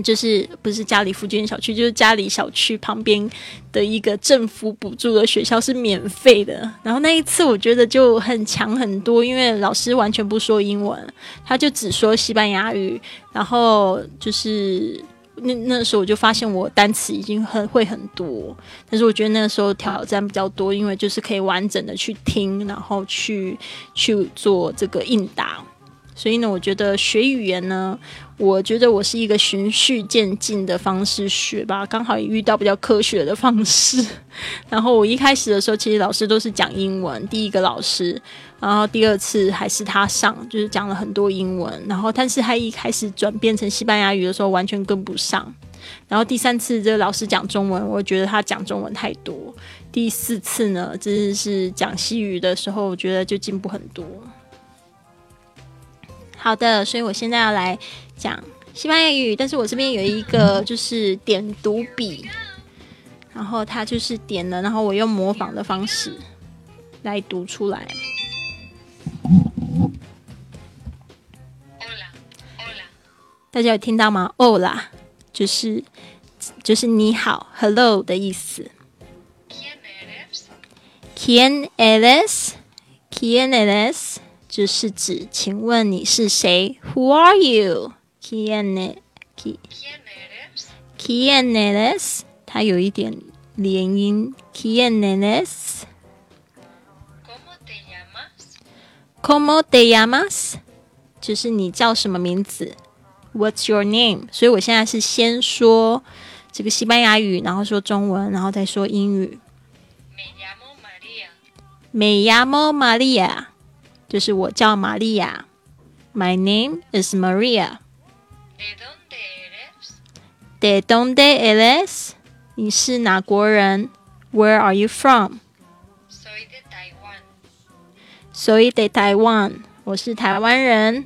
就是不是家里附近的小区，就是家里小区旁边的一个政府补助的学校是免费的。然后那一次我觉得就很强很多，因为老师完全不说英文，他就只说西班牙语，然后就是。那那时候我就发现我单词已经很会很多，但是我觉得那个时候挑战比较多，因为就是可以完整的去听，然后去去做这个应答。所以呢，我觉得学语言呢，我觉得我是一个循序渐进的方式学吧，刚好也遇到比较科学的方式。然后我一开始的时候，其实老师都是讲英文，第一个老师，然后第二次还是他上，就是讲了很多英文。然后但是他一开始转变成西班牙语的时候，完全跟不上。然后第三次这个老师讲中文，我觉得他讲中文太多。第四次呢，真的是讲西语的时候，我觉得就进步很多。好的，所以我现在要来讲西班牙语，但是我这边有一个就是点读笔，然后它就是点了，然后我用模仿的方式来读出来。大家有听到吗？Hola，就是就是你好，Hello 的意思。¿Quién eres？¿Quién eres？就是指，请问你是谁？Who are you? ¿Quién eres？¿Quién eres？它有一点连音。¿Quién eres？¿Cómo te llamas？就是你叫什么名字？What's your name？所以我现在是先说这个西班牙语，然后说中文，然后再说英语。Me llamo María。就是我叫玛利亚，My name is Maria。¿De dónde eres？你是哪国人？Where are you from？Soy de Taiwan。我是台湾人。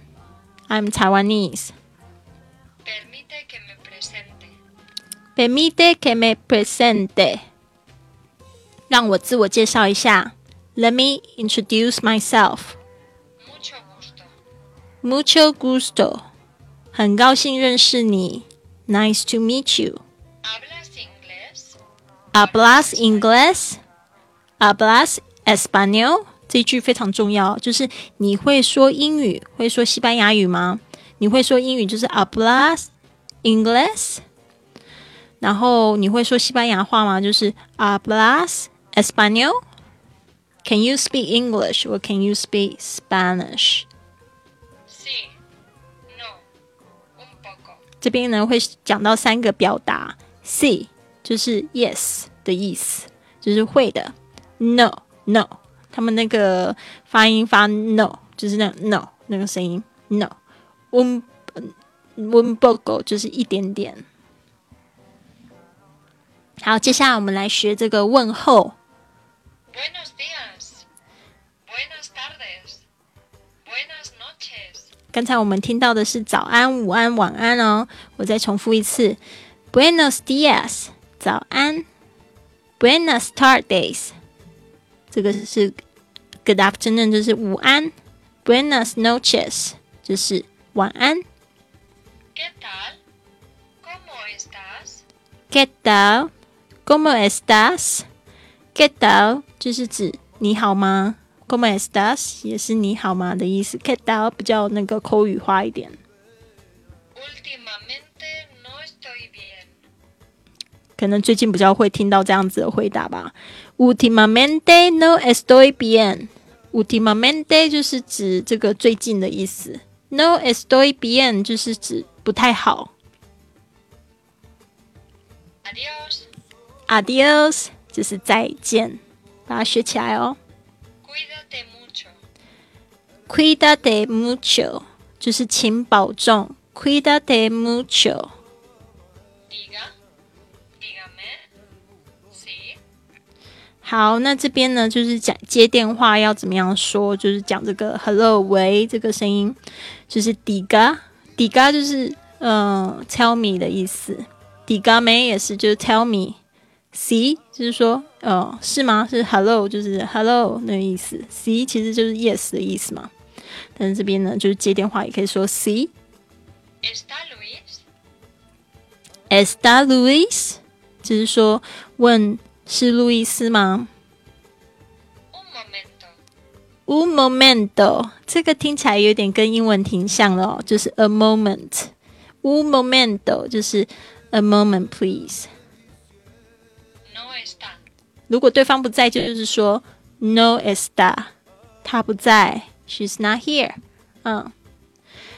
I'm Taiwanese。Permite que me presente。让我自我介绍一下。Let me introduce myself。 Mucho gusto，很高兴认识你。Nice to meet you。Hablas inglés？Hablas español？这句非常重要，就是你会说英语，会说西班牙语吗？你会说英语就是 Hablas inglés。然后你会说西班牙话吗？就是 Hablas español？Can you speak English or can you speak Spanish？ 这边呢会讲到三个表达，C 就是 yes 的意思，就是会的；no no，他们那个发音发 no，就是那 no 那个声音 no。un un poco 就是一点点。好，接下来我们来学这个问候。刚才我们听到的是早安、午安、晚安哦。我再重复一次：Buenos dias，早安；Buenas tardes，这个是 Good afternoon，就是午安；Buenas noches，就是晚安。¿Qué tal？¿Cómo estás？¿Qué tal？¿Cómo estás？¿Qué tal？就是指你好吗？¿Cómo estás？也是你好吗的意思。¿Qué tal？比较那个口语化一点。可能最近比较会听到这样子的回答吧。Últimamente no estoy bien。Últimamente 就是指这个最近的意思。No estoy bien 就是指不太好。Adiós。Adiós 就是再见，把它学起来哦。Cuídate mucho，就是请保重。Cuídate mucho。好，那这边呢，就是讲接电话要怎么样说，就是讲这个 “hello” 喂这个声音，就是 “diga”，“diga” 就是嗯 “tell me” 的意思，“digame” 也是就是 “tell me”，“see” 就是说呃是吗？是 “hello” 就是 “hello” 那个意思，“see” 其实就是 “yes” 的意思嘛。但是这边呢，就是接电话也可以说 “see”。Está Luis，就是说问。是路易斯吗？Un momento，这个听起来有点跟英文挺像的哦，就是 a moment。Un momento 就是 a moment please。No está 如果对方不在，就就是说 no está，他不在，she's not here。嗯，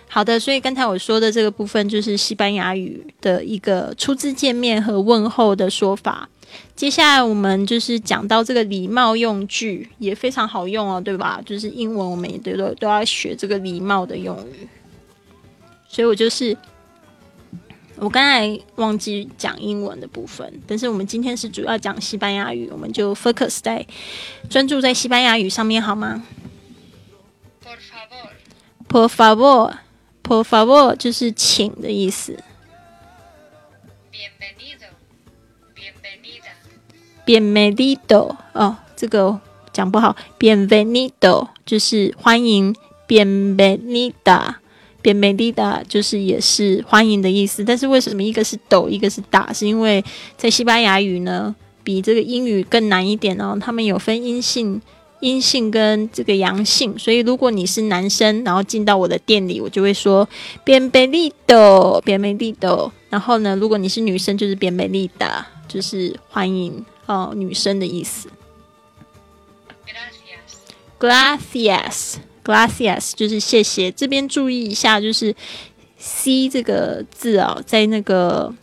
好的，所以刚才我说的这个部分就是西班牙语的一个初次见面和问候的说法。接下来我们就是讲到这个礼貌用句，也非常好用哦，对吧？就是英文我们也都都要学这个礼貌的用语。所以我就是我刚才忘记讲英文的部分，但是我们今天是主要讲西班牙语，我们就 focus 在专注在西班牙语上面好吗？Por favor。Por favor，就是请的意思。Bienvenido，哦，这个讲不好。Bienvenido 就是欢迎。Bienvenida，Bienvenida 就是也是欢迎的意思。但是为什么一个是抖，一个是打？是因为在西班牙语呢，比这个英语更难一点哦。他们有分阴性。阴性跟这个阳性，所以如果你是男生，然后进到我的店里，我就会说“变美丽的，变美丽的”。然后呢，如果你是女生，就是“变美丽的”，就是欢迎哦女生的意思。Gracias，Gracias，Gracias，就是谢谢。这边注意一下，就是 “c” 这个字哦，在那个。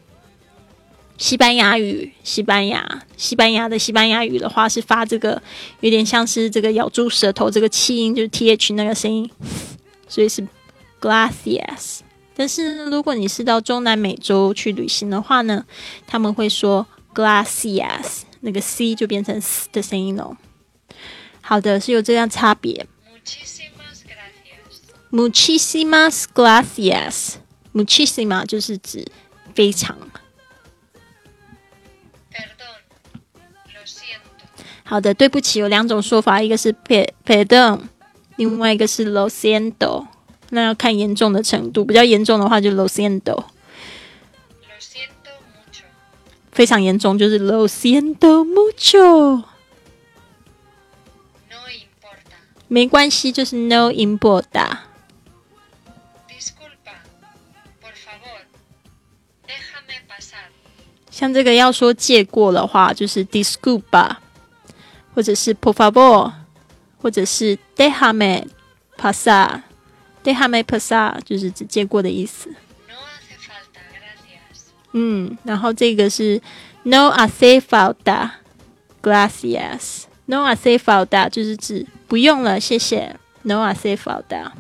西班牙语，西班牙，西班牙的西班牙语的话是发这个，有点像是这个咬住舌头这个气音，就是 th 那个声音，所以是 glacias。但是如果你是到中南美洲去旅行的话呢，他们会说 glacias，那个 c 就变成 s 的声音了。好的，是有这样差别。Muchísimas gracias，muchísimas 就是指非常。好的，对不起，有两种说法，一个是 perdón，另外一个是 lo siento。那要看严重的程度，比较严重的话就 lo siento。非常严重就是 lo siento mucho。没关系，就是 no importa。像这个要说借过的话，就是 disculpa。或者是 por favor，或者是 déjame pasar，déjame pasar 就是直接过的意思。嗯，然后这个是 no hace falta，gracias，no hace falta 就是指不用了，谢谢。no hace falta，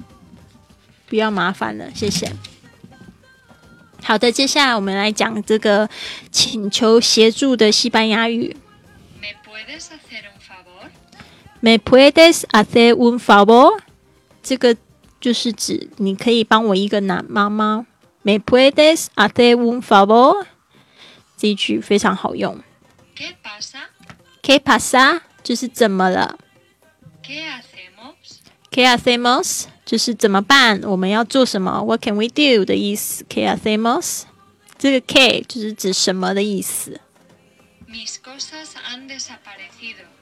不要麻烦了，谢谢。好的，接下来我们来讲这个请求协助的西班牙语。Me puedes hacer un favor？这个就是指你可以帮我一个难吗吗？Me puedes hacer un favor？这一句非常好用。¿Qué pasa？¿Qué pasa？就是怎么了？¿Qué hacemos？¿Qué hacemos？就是怎么办？我们要做什么？What can we do？的意思。¿Qué hacemos？这个 ¿qué 就是指什么的意思。Mis cosas han desaparecido。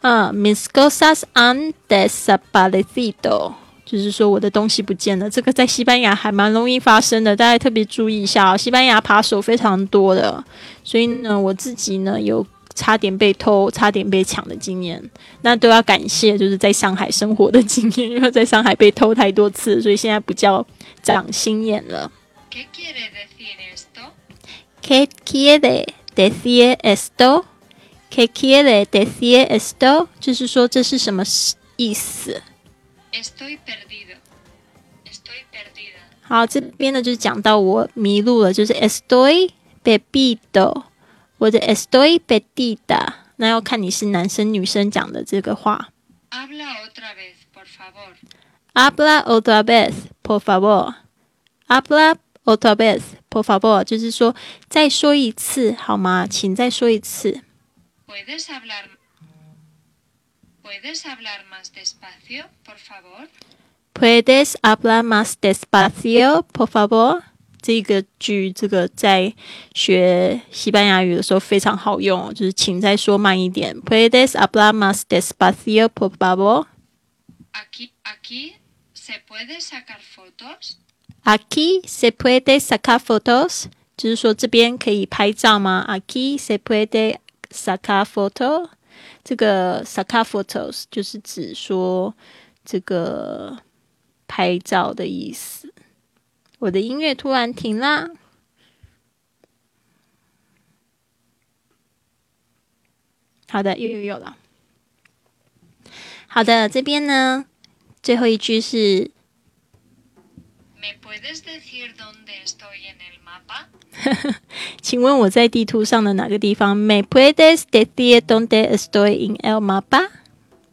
嗯，mis cosas han desaparecido，就是说我的东西不见了。这个在西班牙还蛮容易发生的，大家特别注意一下哦。西班牙扒手非常多的，所以呢，我自己呢有差点被偷、差点被抢的经验。那都要感谢就是在上海生活的经验，因为在上海被偷太多次，所以现在不叫长心眼了。¿Qué quiere decir esto? ¿Qué quiere decir esto? ¿Qué quiere decir esto？就是说这是什么意思？Estoy perdido. Estoy perdida. 好，这边呢就是讲到我迷路了，就是 estoy perdido，或者 estoy perdida。那要看你是男生女生讲的这个话。Habla otra vez, por favor. Habla otra vez, por favor. Habla otra vez, por favor，就是说再说一次好吗？请再说一次。¿Puedes hablar, ¿Puedes hablar más despacio, por favor? ¿Puedes hablar más despacio, por favor? 这个句，这个在学西班牙语的时候非常好用，就是请再说慢一点。¿Puedes hablar más despacio, por favor? Aquí, aquí se puede sacar fotos. Aquí se puede sacar fotos，就是说这边可以拍照吗？Aquí se puede sacar photo，这个 sacar photos 就是指说这个拍照的意思。我的音乐突然停啦。好的，又又有了。好的，这边呢，最后一句是 请问我在地图上的哪个地方？Me puedes decir dónde estoy en el mapa？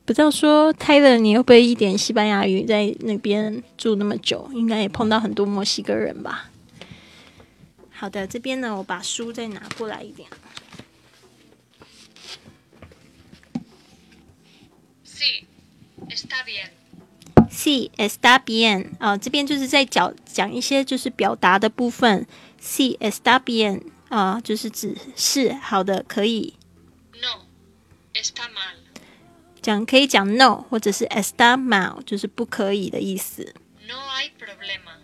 不知道说泰勒，你会不会一点西班牙语？在那边住那么久，应该也碰到很多墨西哥人吧？好的，这边呢，我把书再拿过来一点。Sí, está bien. Sí, está bien。啊，这边就是在讲讲一些就是表达的部分。Sí, está bien。啊，就是指是好的，可以 No, está mal. 讲可以讲 no，或者是 está mal，就是不可以的意思。No hay problema.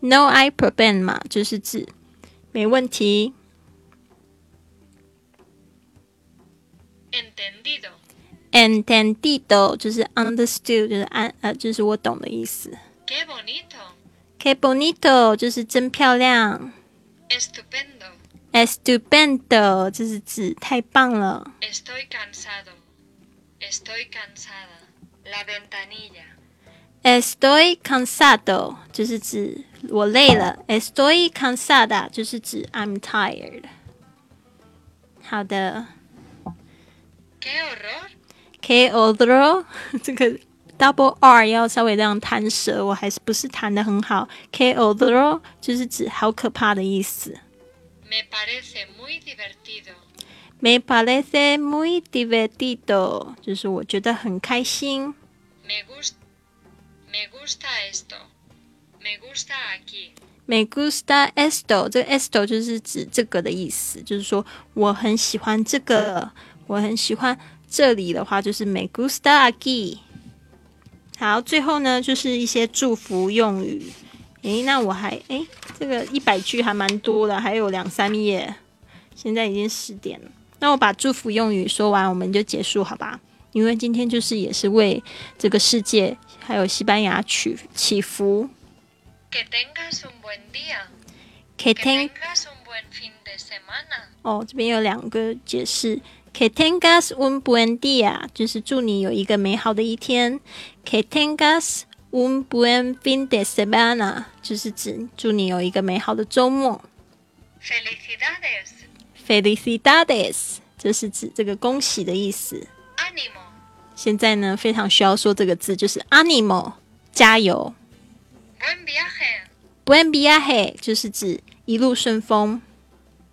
No hay problema，就是指没问题。Entendido. Entendido 就是 understood，就是安呃，就是我懂的意思。Qué bonito. Que bonito 就是真漂亮。Estupendo. Estupendo 就是指太棒了。Estoy cansado. Estoy cansada. La ventanilla. Estoy cansado 就是指我累了。Estoy cansada 就是指 I'm tired。好的 ¡Qué horror. Qué horror 这个 double R 要稍微这样弹舌，我还是不是弹的很好。Que otro 就是指好可怕的意思。Me parece muy divertido. Me parece muy divertido 就是我觉得很开心。Me gusta. Me gusta esto. Me gusta aquí. Me gusta esto，这个 esto 就是指这个的意思，就是说我很喜欢这个，我很喜欢这里的话就是 me gusta aquí。好，最后呢就是一些祝福用语。诶，那我还诶，这个一百句还蛮多的，还有两三页，现在已经十点了。那我把祝福用语说完，我们就结束，好吧？因为今天就是也是为这个世界还有西班牙祈祈福。Que tengas un buen día. Que Que ten tengas un buen fin de semana. 哦，这边有两个解释。Que tengas un buen día，就是祝你有一个美好的一天。Que tengas un buen fin de semana，就是指祝你有一个美好的周末。Felicidades. Felicidades，这是指这个恭喜的意思。Animo，现在呢，非常需要说这个字，就是 animo，加油。Buen viaje. Buen viaje，就是指一路顺风。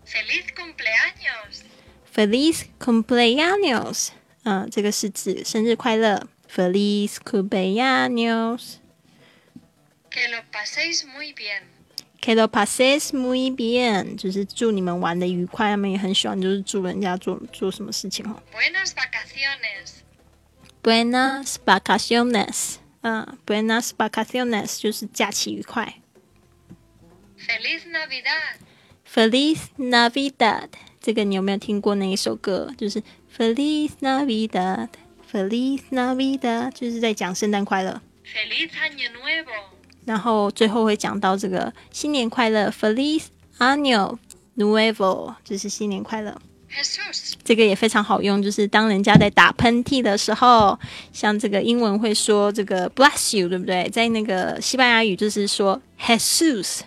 Feliz cumpleaños. Feliz cumpleaños，嗯，这个是指生日快乐。Feliz cumpleaños。Que lo paséis muy bien. Que lo pases muy bien，就是祝你们玩的愉快。他们也很喜欢，就是祝人家做做什么事情哦。Buenas vacaciones. Buenas vacaciones，嗯，Buenas vacaciones 就是假期愉快。Feliz Navidad. Feliz Navidad，这个你有没有听过那一首歌？就是 Feliz Feliz Navidad，就是在讲圣诞快乐。Feliz año nuevo。然后最后会讲到这个新年快乐，Feliz año nuevo，就是新年快乐。这个也非常好用，就是当人家在打喷嚏的时候，像这个英文会说这个 bless you，对不对？在那个西班牙语就是说 hesus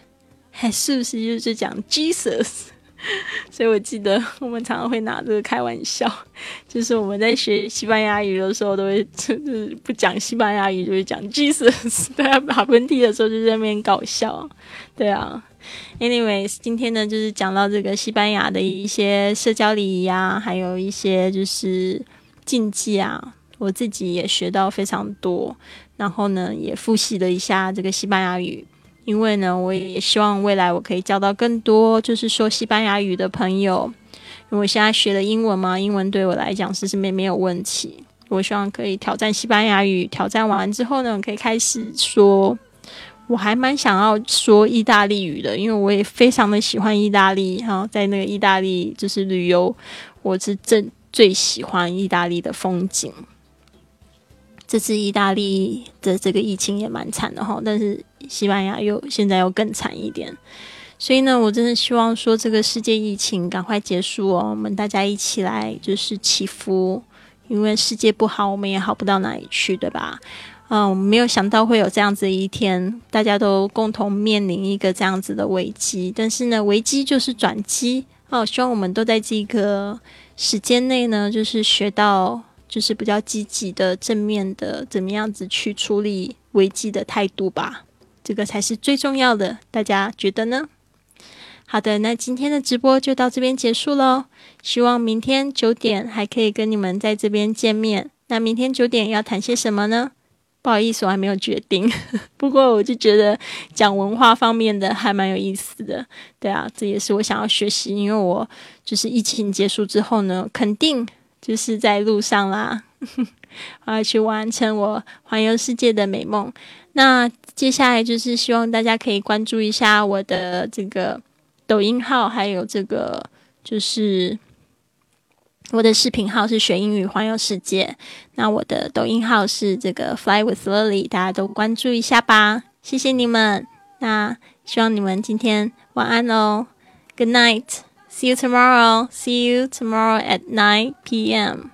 hesus 就是讲 Jesus。所以我记得我们常常会拿这个开玩笑，就是我们在学西班牙语的时候都会就是不讲西班牙语，就是讲 Jesus，大家打喷嚏的时候就在那边搞笑，对啊。Anyways，今天呢就是讲到这个西班牙的一些社交礼仪啊，还有一些就是禁忌啊，我自己也学到非常多，然后呢也复习了一下这个西班牙语，因为呢我也希望未来我可以交到更多就是说西班牙语的朋友，因为我现在学的英文嘛，英文对我来讲是是没没有问题，我希望可以挑战西班牙语，挑战完之后呢，可以开始说。我还蛮想要说意大利语的，因为我也非常的喜欢意大利哈，在那个意大利就是旅游，我是正最喜欢意大利的风景。这次意大利的这个疫情也蛮惨的哈，但是西班牙又现在又更惨一点。所以呢，我真的希望说这个世界疫情赶快结束哦，我们大家一起来就是祈福，因为世界不好，我们也好不到哪里去，对吧？嗯，我没有想到会有这样子的一天，大家都共同面临一个这样子的危机。但是呢，危机就是转机哦。希望我们都在这个时间内呢，就是学到就是比较积极的、正面的，怎么样子去处理危机的态度吧。这个才是最重要的，大家觉得呢？好的，那今天的直播就到这边结束喽。希望明天九点还可以跟你们在这边见面。那明天九点要谈些什么呢？不好意思，我还没有决定。不过我就觉得讲文化方面的还蛮有意思的。对啊，这也是我想要学习，因为我就是疫情结束之后呢，肯定就是在路上啦，我要去完成我环游世界的美梦。那接下来就是希望大家可以关注一下我的这个抖音号，还有这个就是。我的视频号是学英语环游世界，那我的抖音号是这个 Fly with Lily，大家都关注一下吧，谢谢你们。那希望你们今天晚安哦，Good night See you tomorrow. See you tomorrow at 9 p.m.